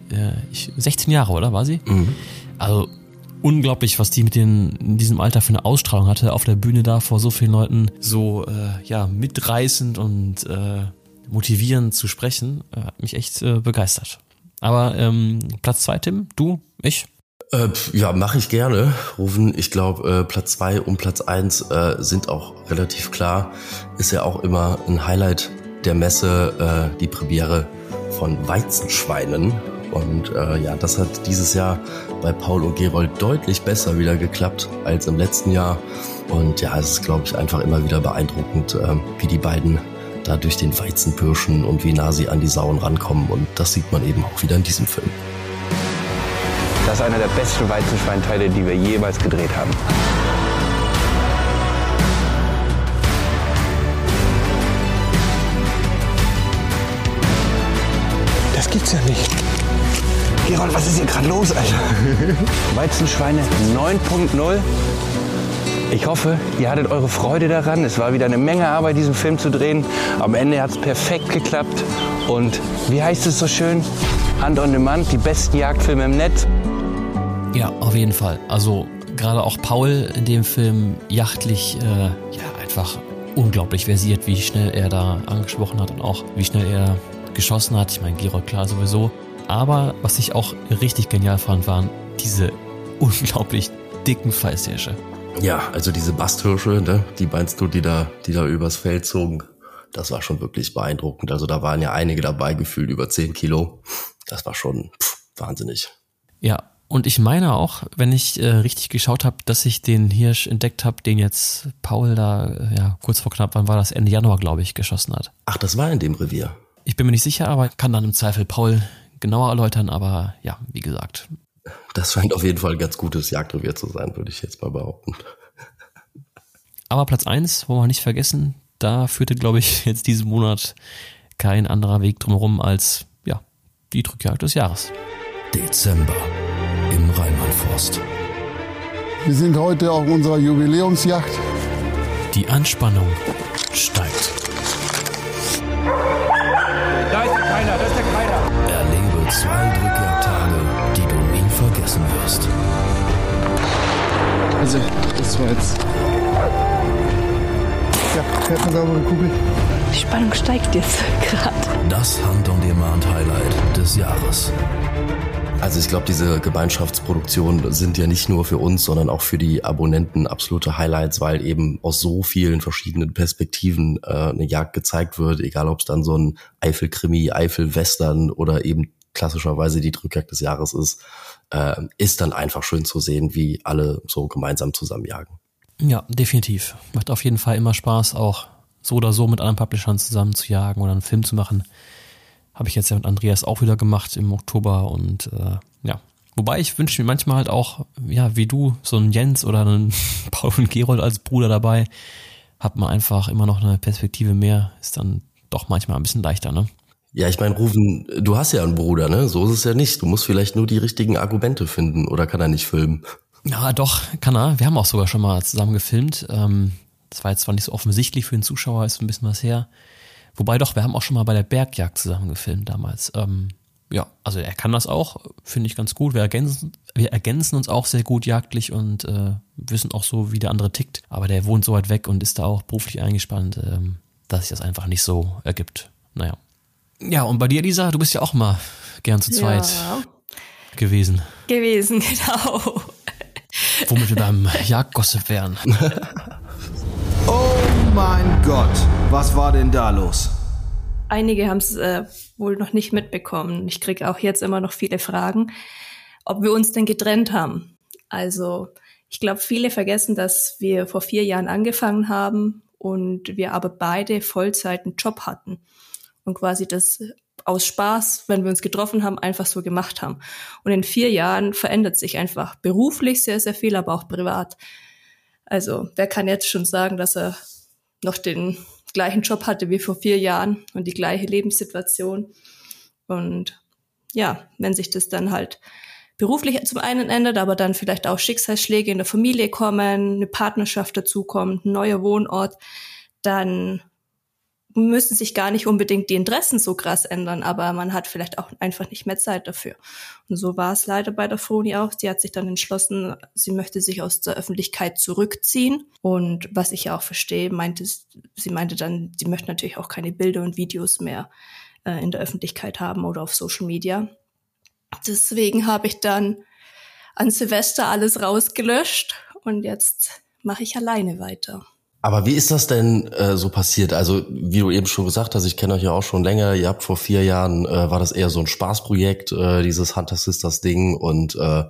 äh, 16 Jahre, oder war sie? Mhm. Also unglaublich, was die mit den in diesem Alter für eine Ausstrahlung hatte auf der Bühne da vor so vielen Leuten so äh, ja mitreißend und äh, motivierend zu sprechen, äh, hat mich echt äh, begeistert. Aber ähm, Platz zwei, Tim, du, ich? Äh, ja, mache ich gerne. Rufen, ich glaube, äh, Platz zwei und Platz eins äh, sind auch relativ klar. Ist ja auch immer ein Highlight der Messe, äh, die Premiere von Weizenschweinen. Und äh, ja, das hat dieses Jahr bei Paul und Gerold deutlich besser wieder geklappt als im letzten Jahr. Und ja, es ist, glaube ich, einfach immer wieder beeindruckend, äh, wie die beiden da durch den Weizen pirschen und wie nah sie an die Sauen rankommen. Und das sieht man eben auch wieder in diesem Film. Das ist einer der besten Weizenschweinteile, die wir jeweils gedreht haben. Das gibt's ja nicht. Gerold, was ist hier gerade los, Alter? Weizenschweine 9.0. Ich hoffe, ihr hattet eure Freude daran. Es war wieder eine Menge Arbeit, diesen Film zu drehen. Am Ende hat es perfekt geklappt. Und wie heißt es so schön? Hand on demand, die besten Jagdfilme im Netz. Ja, auf jeden Fall. Also gerade auch Paul in dem Film jachtlich äh, ja, einfach unglaublich versiert, wie schnell er da angesprochen hat und auch wie schnell er geschossen hat. Ich meine, Gerold klar sowieso. Aber was ich auch richtig genial fand, waren diese unglaublich dicken Fallshirsche. Ja, also diese Basthirsche, ne, die meinst du, die da, die da übers Feld zogen, das war schon wirklich beeindruckend. Also da waren ja einige dabei, gefühlt über 10 Kilo. Das war schon pff, wahnsinnig. Ja, und ich meine auch, wenn ich äh, richtig geschaut habe, dass ich den Hirsch entdeckt habe, den jetzt Paul da, äh, ja, kurz vor knapp, wann war das? Ende Januar, glaube ich, geschossen hat. Ach, das war in dem Revier. Ich bin mir nicht sicher, aber kann dann im Zweifel Paul genauer erläutern, aber ja, wie gesagt, das scheint auf jeden Fall ein ganz gutes Jagdrevier zu sein, würde ich jetzt mal behaupten. Aber Platz eins, wollen wir nicht vergessen, da führte, glaube ich, jetzt diesen Monat kein anderer Weg drumherum als, ja, die Drückjagd des Jahres. Dezember im Rheinlandforst. Wir sind heute auf unserer Jubiläumsjagd. Die Anspannung steigt. Da ist keiner. Zwei Drückjagdtage vergessen wirst. Also, das war jetzt. Ja, fährt eine saubere Kugel. Die Spannung steigt jetzt gerade. Das Hand-on-Demand-Highlight des Jahres. Also ich glaube, diese Gemeinschaftsproduktionen sind ja nicht nur für uns, sondern auch für die Abonnenten absolute Highlights, weil eben aus so vielen verschiedenen Perspektiven äh, eine Jagd gezeigt wird, egal ob es dann so ein Eifel-Krimi, Eifel-Western oder eben klassischerweise die Drückjagd des Jahres ist äh, ist dann einfach schön zu sehen, wie alle so gemeinsam zusammenjagen. Ja, definitiv. Macht auf jeden Fall immer Spaß, auch so oder so mit anderen Publishern zusammen zu jagen oder einen Film zu machen. Habe ich jetzt ja mit Andreas auch wieder gemacht im Oktober und äh, ja. Wobei ich wünsche mir manchmal halt auch, ja, wie du, so einen Jens oder einen Paul und Gerold als Bruder dabei. Hat man einfach immer noch eine Perspektive mehr, ist dann doch manchmal ein bisschen leichter, ne? Ja, ich meine, Rufen, du hast ja einen Bruder, ne? So ist es ja nicht. Du musst vielleicht nur die richtigen Argumente finden oder kann er nicht filmen? Ja, doch, kann er. Wir haben auch sogar schon mal zusammen gefilmt. Ähm, das war jetzt zwar nicht so offensichtlich für den Zuschauer, ist ein bisschen was her. Wobei doch, wir haben auch schon mal bei der Bergjagd zusammen gefilmt damals. Ähm, ja, also er kann das auch, finde ich ganz gut. Wir ergänzen, wir ergänzen uns auch sehr gut jagdlich und äh, wissen auch so, wie der andere tickt. Aber der wohnt so weit weg und ist da auch beruflich eingespannt, ähm, dass sich das einfach nicht so ergibt. Naja. Ja, und bei dir, Lisa, du bist ja auch mal gern zu zweit ja. gewesen. Gewesen, genau. Womit wir beim Jagdgossip wären. oh mein Gott, was war denn da los? Einige haben es äh, wohl noch nicht mitbekommen. Ich kriege auch jetzt immer noch viele Fragen, ob wir uns denn getrennt haben. Also ich glaube, viele vergessen, dass wir vor vier Jahren angefangen haben und wir aber beide Vollzeit einen Job hatten und quasi das aus Spaß, wenn wir uns getroffen haben, einfach so gemacht haben. Und in vier Jahren verändert sich einfach beruflich sehr, sehr viel, aber auch privat. Also wer kann jetzt schon sagen, dass er noch den gleichen Job hatte wie vor vier Jahren und die gleiche Lebenssituation. Und ja, wenn sich das dann halt beruflich zum einen ändert, aber dann vielleicht auch Schicksalsschläge in der Familie kommen, eine Partnerschaft dazukommt, ein neuer Wohnort, dann müssen sich gar nicht unbedingt die Interessen so krass ändern, aber man hat vielleicht auch einfach nicht mehr Zeit dafür. Und so war es leider bei der Froni auch. Sie hat sich dann entschlossen, sie möchte sich aus der Öffentlichkeit zurückziehen. Und was ich ja auch verstehe, meinte, sie meinte dann, sie möchte natürlich auch keine Bilder und Videos mehr äh, in der Öffentlichkeit haben oder auf Social Media. Deswegen habe ich dann an Silvester alles rausgelöscht und jetzt mache ich alleine weiter. Aber wie ist das denn äh, so passiert? Also, wie du eben schon gesagt hast, ich kenne euch ja auch schon länger. Ihr habt vor vier Jahren, äh, war das eher so ein Spaßprojekt, äh, dieses Hunter Sisters Ding. Und äh,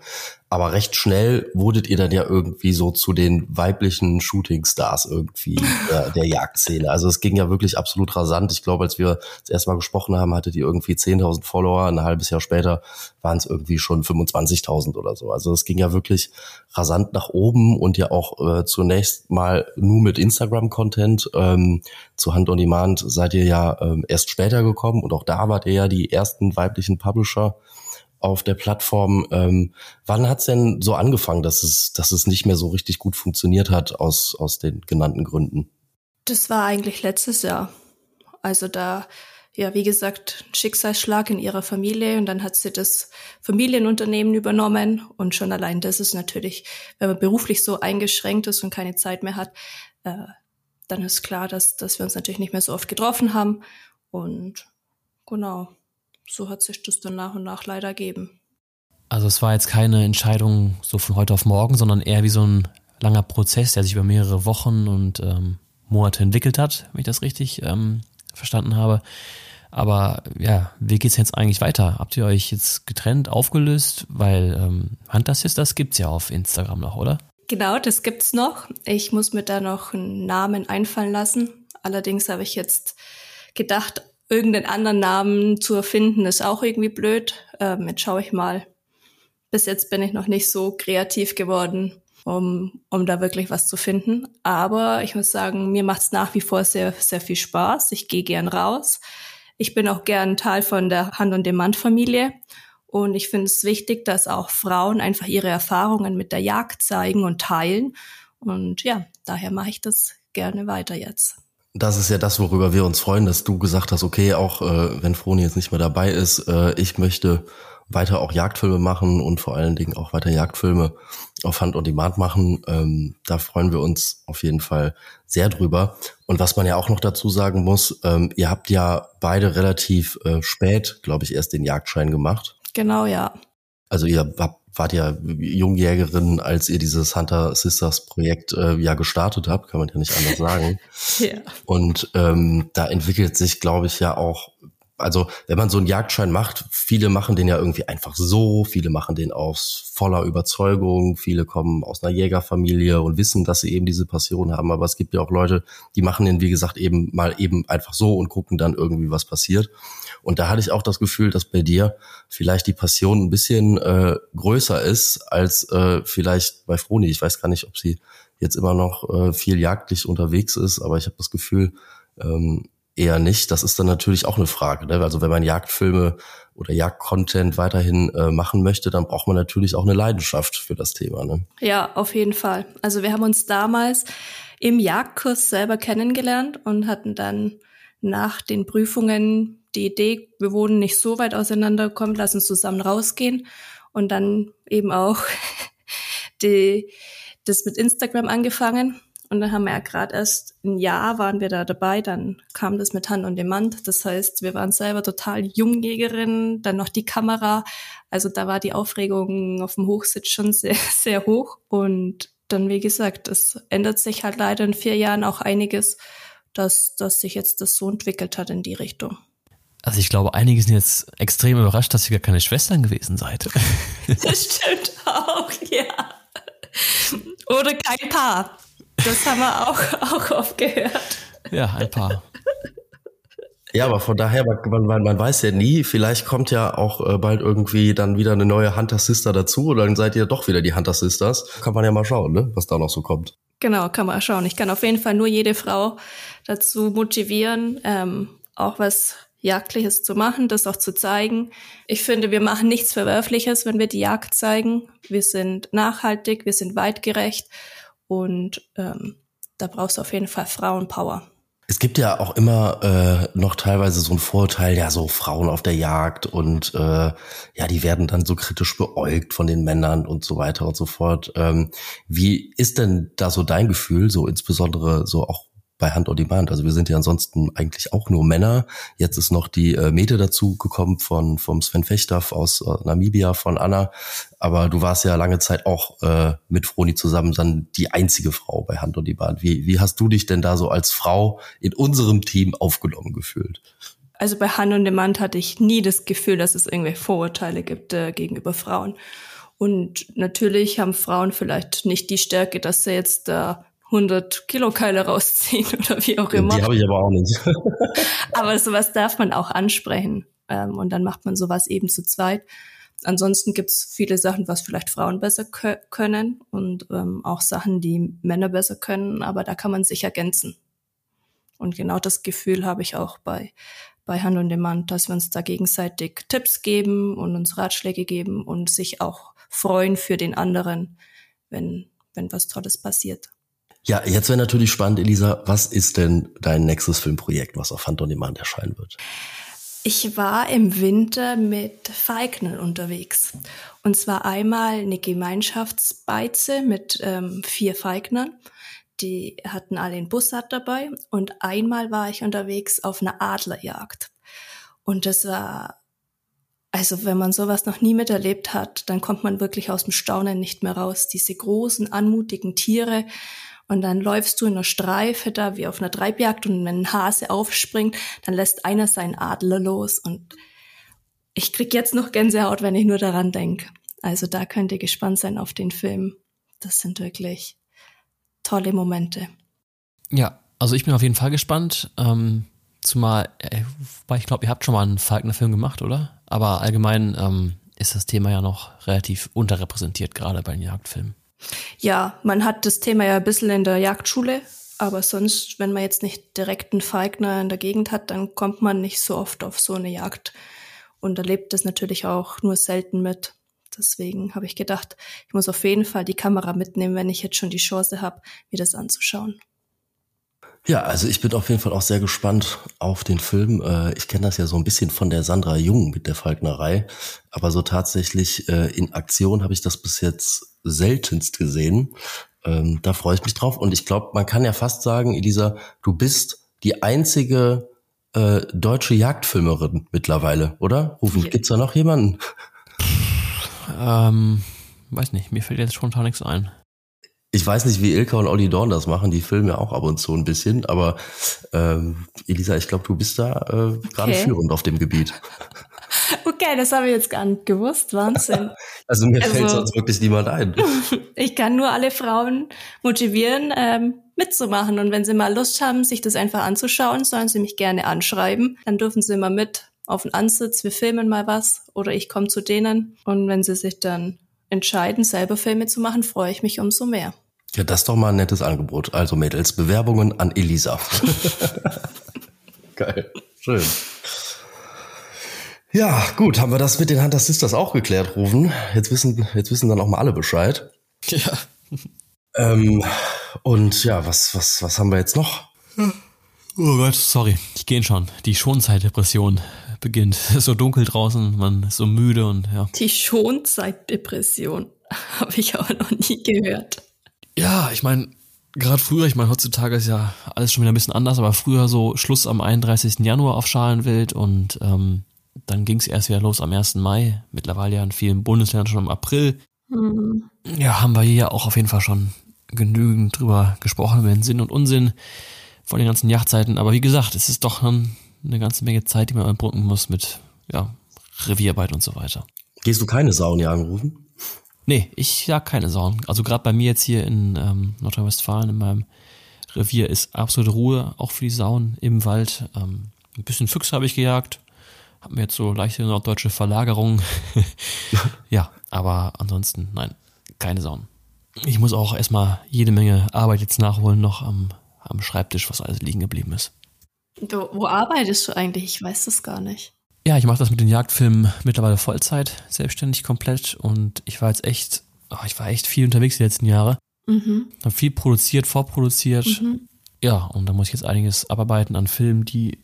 aber recht schnell wurdet ihr dann ja irgendwie so zu den weiblichen Shooting-Stars irgendwie äh, der Jagdszene. Also es ging ja wirklich absolut rasant. Ich glaube, als wir das erste Mal gesprochen haben, hattet ihr irgendwie 10.000 Follower. Ein halbes Jahr später waren es irgendwie schon 25.000 oder so. Also es ging ja wirklich rasant nach oben und ja auch äh, zunächst mal nur mit Instagram-Content. Ähm, zu Hand on Demand seid ihr ja ähm, erst später gekommen und auch da wart ihr ja die ersten weiblichen Publisher auf der Plattform. Ähm, wann hat's denn so angefangen, dass es, dass es nicht mehr so richtig gut funktioniert hat aus, aus den genannten Gründen? Das war eigentlich letztes Jahr. Also da, ja, wie gesagt, Schicksalsschlag in ihrer Familie und dann hat sie das Familienunternehmen übernommen und schon allein das ist natürlich, wenn man beruflich so eingeschränkt ist und keine Zeit mehr hat, äh, dann ist klar, dass, dass wir uns natürlich nicht mehr so oft getroffen haben und genau so hat sich das dann nach und nach leider gegeben. Also es war jetzt keine Entscheidung so von heute auf morgen, sondern eher wie so ein langer Prozess, der sich über mehrere Wochen und ähm, Monate entwickelt hat, wenn ich das richtig ähm, verstanden habe. Aber ja, wie geht's jetzt eigentlich weiter? Habt ihr euch jetzt getrennt, aufgelöst? Weil ähm, Hunter Sisters gibt's ja auf Instagram noch, oder? Genau, das gibt's noch. Ich muss mir da noch einen Namen einfallen lassen. Allerdings habe ich jetzt gedacht, irgendeinen anderen Namen zu erfinden, ist auch irgendwie blöd. Ähm, jetzt schaue ich mal. Bis jetzt bin ich noch nicht so kreativ geworden, um, um da wirklich was zu finden. Aber ich muss sagen, mir macht es nach wie vor sehr, sehr viel Spaß. Ich gehe gern raus. Ich bin auch gern Teil von der Hand- und Demand-Familie. Und ich finde es wichtig, dass auch Frauen einfach ihre Erfahrungen mit der Jagd zeigen und teilen. Und ja, daher mache ich das gerne weiter jetzt. Das ist ja das, worüber wir uns freuen, dass du gesagt hast, okay, auch äh, wenn Froni jetzt nicht mehr dabei ist, äh, ich möchte weiter auch Jagdfilme machen und vor allen Dingen auch weiter Jagdfilme auf Hand und Demand machen. Ähm, da freuen wir uns auf jeden Fall sehr drüber. Und was man ja auch noch dazu sagen muss, ähm, ihr habt ja beide relativ äh, spät, glaube ich, erst den Jagdschein gemacht. Genau, ja. Also ihr habt wart ja Jungjägerin, als ihr dieses Hunter Sisters Projekt äh, ja gestartet habt, kann man ja nicht anders sagen. ja. Und ähm, da entwickelt sich, glaube ich, ja auch also wenn man so einen Jagdschein macht, viele machen den ja irgendwie einfach so, viele machen den aus voller Überzeugung, viele kommen aus einer Jägerfamilie und wissen, dass sie eben diese Passion haben, aber es gibt ja auch Leute, die machen den, wie gesagt, eben mal eben einfach so und gucken dann irgendwie, was passiert. Und da hatte ich auch das Gefühl, dass bei dir vielleicht die Passion ein bisschen äh, größer ist als äh, vielleicht bei Froni. Ich weiß gar nicht, ob sie jetzt immer noch äh, viel jagdlich unterwegs ist, aber ich habe das Gefühl, ähm, eher nicht. Das ist dann natürlich auch eine Frage. Ne? Also wenn man Jagdfilme oder Jagdcontent weiterhin äh, machen möchte, dann braucht man natürlich auch eine Leidenschaft für das Thema. Ne? Ja, auf jeden Fall. Also wir haben uns damals im Jagdkurs selber kennengelernt und hatten dann nach den Prüfungen die Idee, wir wurden nicht so weit auseinandergekommen, lass uns zusammen rausgehen und dann eben auch die, das mit Instagram angefangen und dann haben wir ja gerade erst ein Jahr waren wir da dabei, dann kam das mit Hand und Demand. Das heißt, wir waren selber total Jungjägerinnen, dann noch die Kamera. Also da war die Aufregung auf dem Hochsitz schon sehr, sehr hoch. Und dann, wie gesagt, es ändert sich halt leider in vier Jahren auch einiges, dass, dass sich jetzt das so entwickelt hat in die Richtung. Also ich glaube, einige sind jetzt extrem überrascht, dass ihr gar keine Schwestern gewesen seid. Das stimmt auch, ja. Oder kein Paar. Das haben wir auch, auch oft gehört. Ja, ein paar. Ja, aber von daher, man, man, man weiß ja nie, vielleicht kommt ja auch äh, bald irgendwie dann wieder eine neue Hunter Sister dazu oder dann seid ihr doch wieder die Hunter Sisters. Kann man ja mal schauen, ne, was da noch so kommt. Genau, kann man schauen. Ich kann auf jeden Fall nur jede Frau dazu motivieren, ähm, auch was Jagdliches zu machen, das auch zu zeigen. Ich finde, wir machen nichts Verwerfliches, wenn wir die Jagd zeigen. Wir sind nachhaltig, wir sind weitgerecht und ähm, da brauchst du auf jeden Fall Frauenpower. Es gibt ja auch immer äh, noch teilweise so ein Vorurteil, ja, so Frauen auf der Jagd und äh, ja, die werden dann so kritisch beäugt von den Männern und so weiter und so fort. Ähm, wie ist denn da so dein Gefühl, so insbesondere so auch bei Hand on Demand. Also wir sind ja ansonsten eigentlich auch nur Männer. Jetzt ist noch die äh, Mete dazu gekommen von vom Sven Fechter aus äh, Namibia von Anna. Aber du warst ja lange Zeit auch äh, mit Froni zusammen dann die einzige Frau bei Hand on Demand. Wie, wie hast du dich denn da so als Frau in unserem Team aufgenommen gefühlt? Also bei Hand on Demand hatte ich nie das Gefühl, dass es irgendwelche Vorurteile gibt äh, gegenüber Frauen. Und natürlich haben Frauen vielleicht nicht die Stärke, dass sie jetzt da 100 Kilo Keile rausziehen oder wie auch immer. Die habe ich aber auch nicht. aber sowas darf man auch ansprechen. Ähm, und dann macht man sowas eben zu zweit. Ansonsten gibt's viele Sachen, was vielleicht Frauen besser können und ähm, auch Sachen, die Männer besser können, aber da kann man sich ergänzen. Und genau das Gefühl habe ich auch bei, bei Hand und Demand, dass wir uns da gegenseitig Tipps geben und uns Ratschläge geben und sich auch freuen für den anderen, wenn, wenn was Tolles passiert. Ja, jetzt wäre natürlich spannend, Elisa, was ist denn dein nächstes Filmprojekt, was auf Hand on Demand erscheinen wird? Ich war im Winter mit Falkner unterwegs. Und zwar einmal eine Gemeinschaftsbeize mit ähm, vier Falknern. Die hatten alle einen Bussard dabei. Und einmal war ich unterwegs auf einer Adlerjagd. Und das war, also wenn man sowas noch nie miterlebt hat, dann kommt man wirklich aus dem Staunen nicht mehr raus. Diese großen, anmutigen Tiere und dann läufst du in einer Streife da wie auf einer Treibjagd und wenn ein Hase aufspringt, dann lässt einer seinen Adler los und ich krieg jetzt noch Gänsehaut, wenn ich nur daran denke. Also da könnt ihr gespannt sein auf den Film. Das sind wirklich tolle Momente. Ja, also ich bin auf jeden Fall gespannt. Ähm, zumal, äh, weil ich glaube, ihr habt schon mal einen Falkner-Film gemacht, oder? Aber allgemein ähm, ist das Thema ja noch relativ unterrepräsentiert, gerade bei den Jagdfilmen. Ja, man hat das Thema ja ein bisschen in der Jagdschule, aber sonst, wenn man jetzt nicht direkt einen Falkner in der Gegend hat, dann kommt man nicht so oft auf so eine Jagd und erlebt das natürlich auch nur selten mit. Deswegen habe ich gedacht, ich muss auf jeden Fall die Kamera mitnehmen, wenn ich jetzt schon die Chance habe, mir das anzuschauen. Ja, also ich bin auf jeden Fall auch sehr gespannt auf den Film. Äh, ich kenne das ja so ein bisschen von der Sandra Jung mit der Falknerei, aber so tatsächlich äh, in Aktion habe ich das bis jetzt seltenst gesehen. Ähm, da freue ich mich drauf und ich glaube, man kann ja fast sagen, Elisa, du bist die einzige äh, deutsche Jagdfilmerin mittlerweile, oder? Rufen, ja. gibt's da noch jemanden? Ähm, weiß nicht, mir fällt jetzt spontan nichts ein. Ich weiß nicht, wie Ilka und Olli Dorn das machen, die filmen ja auch ab und zu ein bisschen, aber ähm, Elisa, ich glaube, du bist da äh, gerade okay. führend auf dem Gebiet. Okay, das habe ich jetzt gar nicht gewusst. Wahnsinn. Also mir also, fällt sonst wirklich niemand ein. ich kann nur alle Frauen motivieren, ähm, mitzumachen. Und wenn sie mal Lust haben, sich das einfach anzuschauen, sollen sie mich gerne anschreiben. Dann dürfen sie immer mit auf den Ansitz. Wir filmen mal was oder ich komme zu denen. Und wenn sie sich dann entscheiden, selber Filme zu machen, freue ich mich umso mehr. Ja, das ist doch mal ein nettes Angebot. Also Mädels, Bewerbungen an Elisa. Geil. Schön. Ja, gut, haben wir das mit den Hunter Sisters auch geklärt, Rufen. Jetzt wissen, jetzt wissen dann auch mal alle Bescheid. Ja. Ähm, und ja, was, was, was haben wir jetzt noch? Oh Gott, sorry, ich gehe schon. Die Schonzeitdepression beginnt. Es ist so dunkel draußen, man ist so müde und ja. Die Schonzeitdepression habe ich auch noch nie gehört. Ja, ich meine, gerade früher, ich meine, heutzutage ist ja alles schon wieder ein bisschen anders, aber früher so Schluss am 31. Januar auf Schalenwild und ähm, dann ging es erst wieder los am 1. Mai. Mittlerweile ja in vielen Bundesländern schon im April. Mhm. Ja, haben wir hier auch auf jeden Fall schon genügend drüber gesprochen, über den Sinn und Unsinn von den ganzen Yachtzeiten. Aber wie gesagt, es ist doch ein eine ganze Menge Zeit, die man überbrücken muss mit ja, Revierarbeit und so weiter. Gehst du keine Sauen jagen rufen? Nee, ich ja keine Sauen. Also gerade bei mir jetzt hier in ähm, Nordrhein-Westfalen in meinem Revier ist absolute Ruhe, auch für die Sauen im Wald. Ähm, ein bisschen Füchse habe ich gejagt, habe mir jetzt so leichte norddeutsche Verlagerung. ja, aber ansonsten nein, keine Sauen. Ich muss auch erstmal jede Menge Arbeit jetzt nachholen noch am, am Schreibtisch, was alles liegen geblieben ist. Du, wo arbeitest du eigentlich? Ich weiß das gar nicht. Ja, ich mache das mit den Jagdfilmen mittlerweile Vollzeit, selbstständig komplett und ich war jetzt echt, oh, ich war echt viel unterwegs die letzten Jahre. Mhm. Habe viel produziert, vorproduziert. Mhm. Ja, und da muss ich jetzt einiges abarbeiten an Filmen, die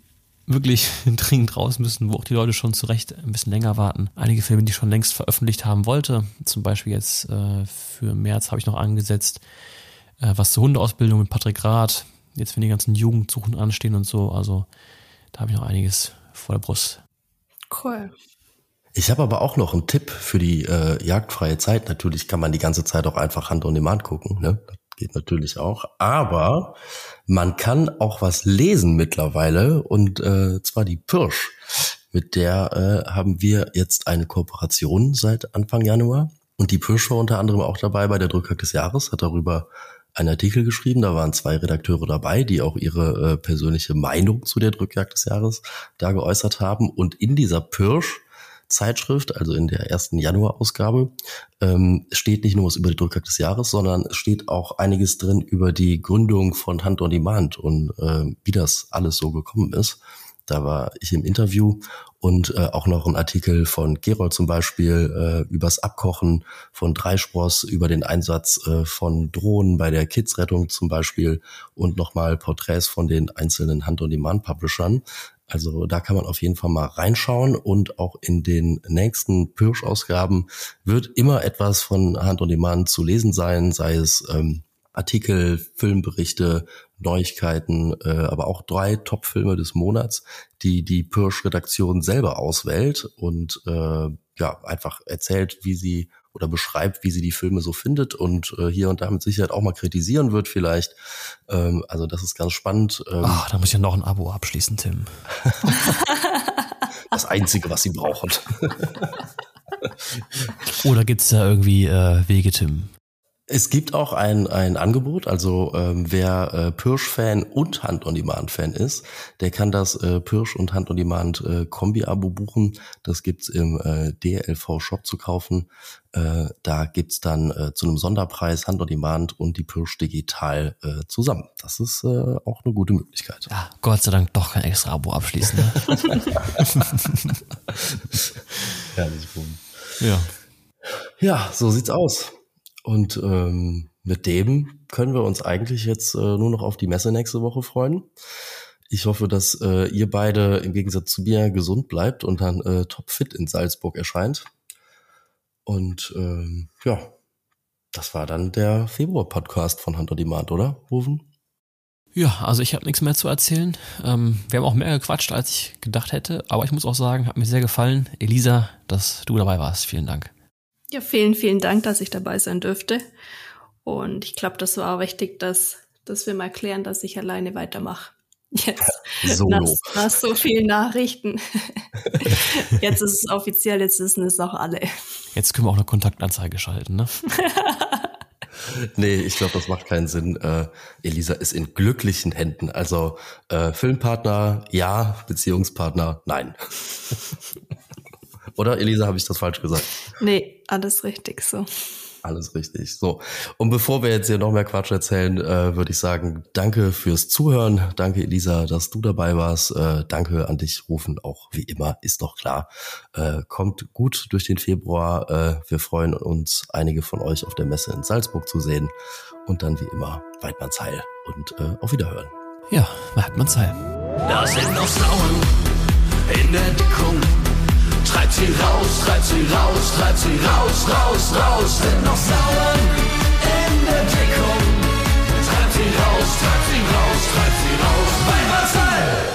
wirklich dringend raus müssen, wo auch die Leute schon zurecht ein bisschen länger warten. Einige Filme, die ich schon längst veröffentlicht haben wollte, zum Beispiel jetzt äh, für März habe ich noch angesetzt, äh, was zur Hundeausbildung mit Patrick Rath, jetzt wenn die ganzen Jugendsuchen anstehen und so, also da habe ich noch einiges vor der Brust. Cool. Ich habe aber auch noch einen Tipp für die äh, jagdfreie Zeit. Natürlich kann man die ganze Zeit auch einfach Hand on Demand gucken. Ne? Das geht natürlich auch. Aber man kann auch was lesen mittlerweile und äh, zwar die Pirsch. Mit der äh, haben wir jetzt eine Kooperation seit Anfang Januar. Und die Pirsch war unter anderem auch dabei bei der Drückjagd des Jahres, hat darüber einen Artikel geschrieben. Da waren zwei Redakteure dabei, die auch ihre äh, persönliche Meinung zu der Drückjagd des Jahres da geäußert haben. Und in dieser Pirsch Zeitschrift, also in der ersten Januar-Ausgabe, ähm, steht nicht nur was über die Drückjagd des Jahres, sondern steht auch einiges drin über die Gründung von Hand on Demand und äh, wie das alles so gekommen ist. Da war ich im Interview und äh, auch noch ein Artikel von Gerold zum Beispiel äh, übers Abkochen von Dreispross, über den Einsatz äh, von Drohnen bei der Kids-Rettung zum Beispiel und nochmal Porträts von den einzelnen Hand-on-Demand-Publishern. Also da kann man auf jeden Fall mal reinschauen und auch in den nächsten Pirsch-Ausgaben wird immer etwas von Hand on Demand zu lesen sein, sei es ähm, Artikel, Filmberichte, Neuigkeiten, äh, aber auch drei Top-Filme des Monats, die die Pirsch-Redaktion selber auswählt und äh, ja einfach erzählt, wie sie oder beschreibt, wie sie die Filme so findet und äh, hier und da mit Sicherheit auch mal kritisieren wird vielleicht. Ähm, also das ist ganz spannend. Ähm, Ach, da muss ich ja noch ein Abo abschließen, Tim. das Einzige, was sie brauchen. Oder gibt's da irgendwie äh, Wege, Tim? Es gibt auch ein, ein Angebot, also ähm, wer äh, Pirsch-Fan und Hand-on-Demand-Fan ist, der kann das äh, Pirsch und Hand-on-Demand äh, Kombi-Abo buchen. Das gibt's im äh, DLV-Shop zu kaufen. Äh, da gibt's dann äh, zu einem Sonderpreis Hand-on-Demand und die Pirsch digital äh, zusammen. Das ist äh, auch eine gute Möglichkeit. Ja, Gott sei Dank doch kein extra Abo abschließen. Ne? Herrlich, Ja. Ja, so sieht's aus. Und ähm, mit dem können wir uns eigentlich jetzt äh, nur noch auf die Messe nächste Woche freuen. Ich hoffe, dass äh, ihr beide im Gegensatz zu mir gesund bleibt und dann äh, topfit in Salzburg erscheint. Und ähm, ja, das war dann der Februar-Podcast von Hunter Demand, oder, Rufen? Ja, also ich habe nichts mehr zu erzählen. Ähm, wir haben auch mehr gequatscht, als ich gedacht hätte. Aber ich muss auch sagen, hat mir sehr gefallen. Elisa, dass du dabei warst. Vielen Dank. Ja, vielen, vielen Dank, dass ich dabei sein dürfte. Und ich glaube, das war auch wichtig, dass, dass wir mal klären, dass ich alleine weitermache. Jetzt Solo. Nach, nach so vielen Nachrichten. jetzt ist es offiziell, jetzt wissen es auch alle. Jetzt können wir auch eine Kontaktanzeige schalten, ne? nee, ich glaube, das macht keinen Sinn. Äh, Elisa ist in glücklichen Händen. Also äh, Filmpartner ja, Beziehungspartner nein. Oder Elisa, habe ich das falsch gesagt? Nee, alles richtig so. Alles richtig. So. Und bevor wir jetzt hier noch mehr Quatsch erzählen, äh, würde ich sagen, danke fürs Zuhören. Danke, Elisa, dass du dabei warst. Äh, danke an dich, Rufen. Auch wie immer, ist doch klar. Äh, kommt gut durch den Februar. Äh, wir freuen uns, einige von euch auf der Messe in Salzburg zu sehen. Und dann wie immer, Weidmannsheil und äh, auf Wiederhören. Ja, Weidmannsheil. Da sind noch Frauen in der Deckung. Treibt sie raus, treibt sie raus, treibt sie raus, raus, raus. Sind noch sauer in der Deckung. Treibt sie raus, treibt sie raus, treibt sie raus. Weiberzahl!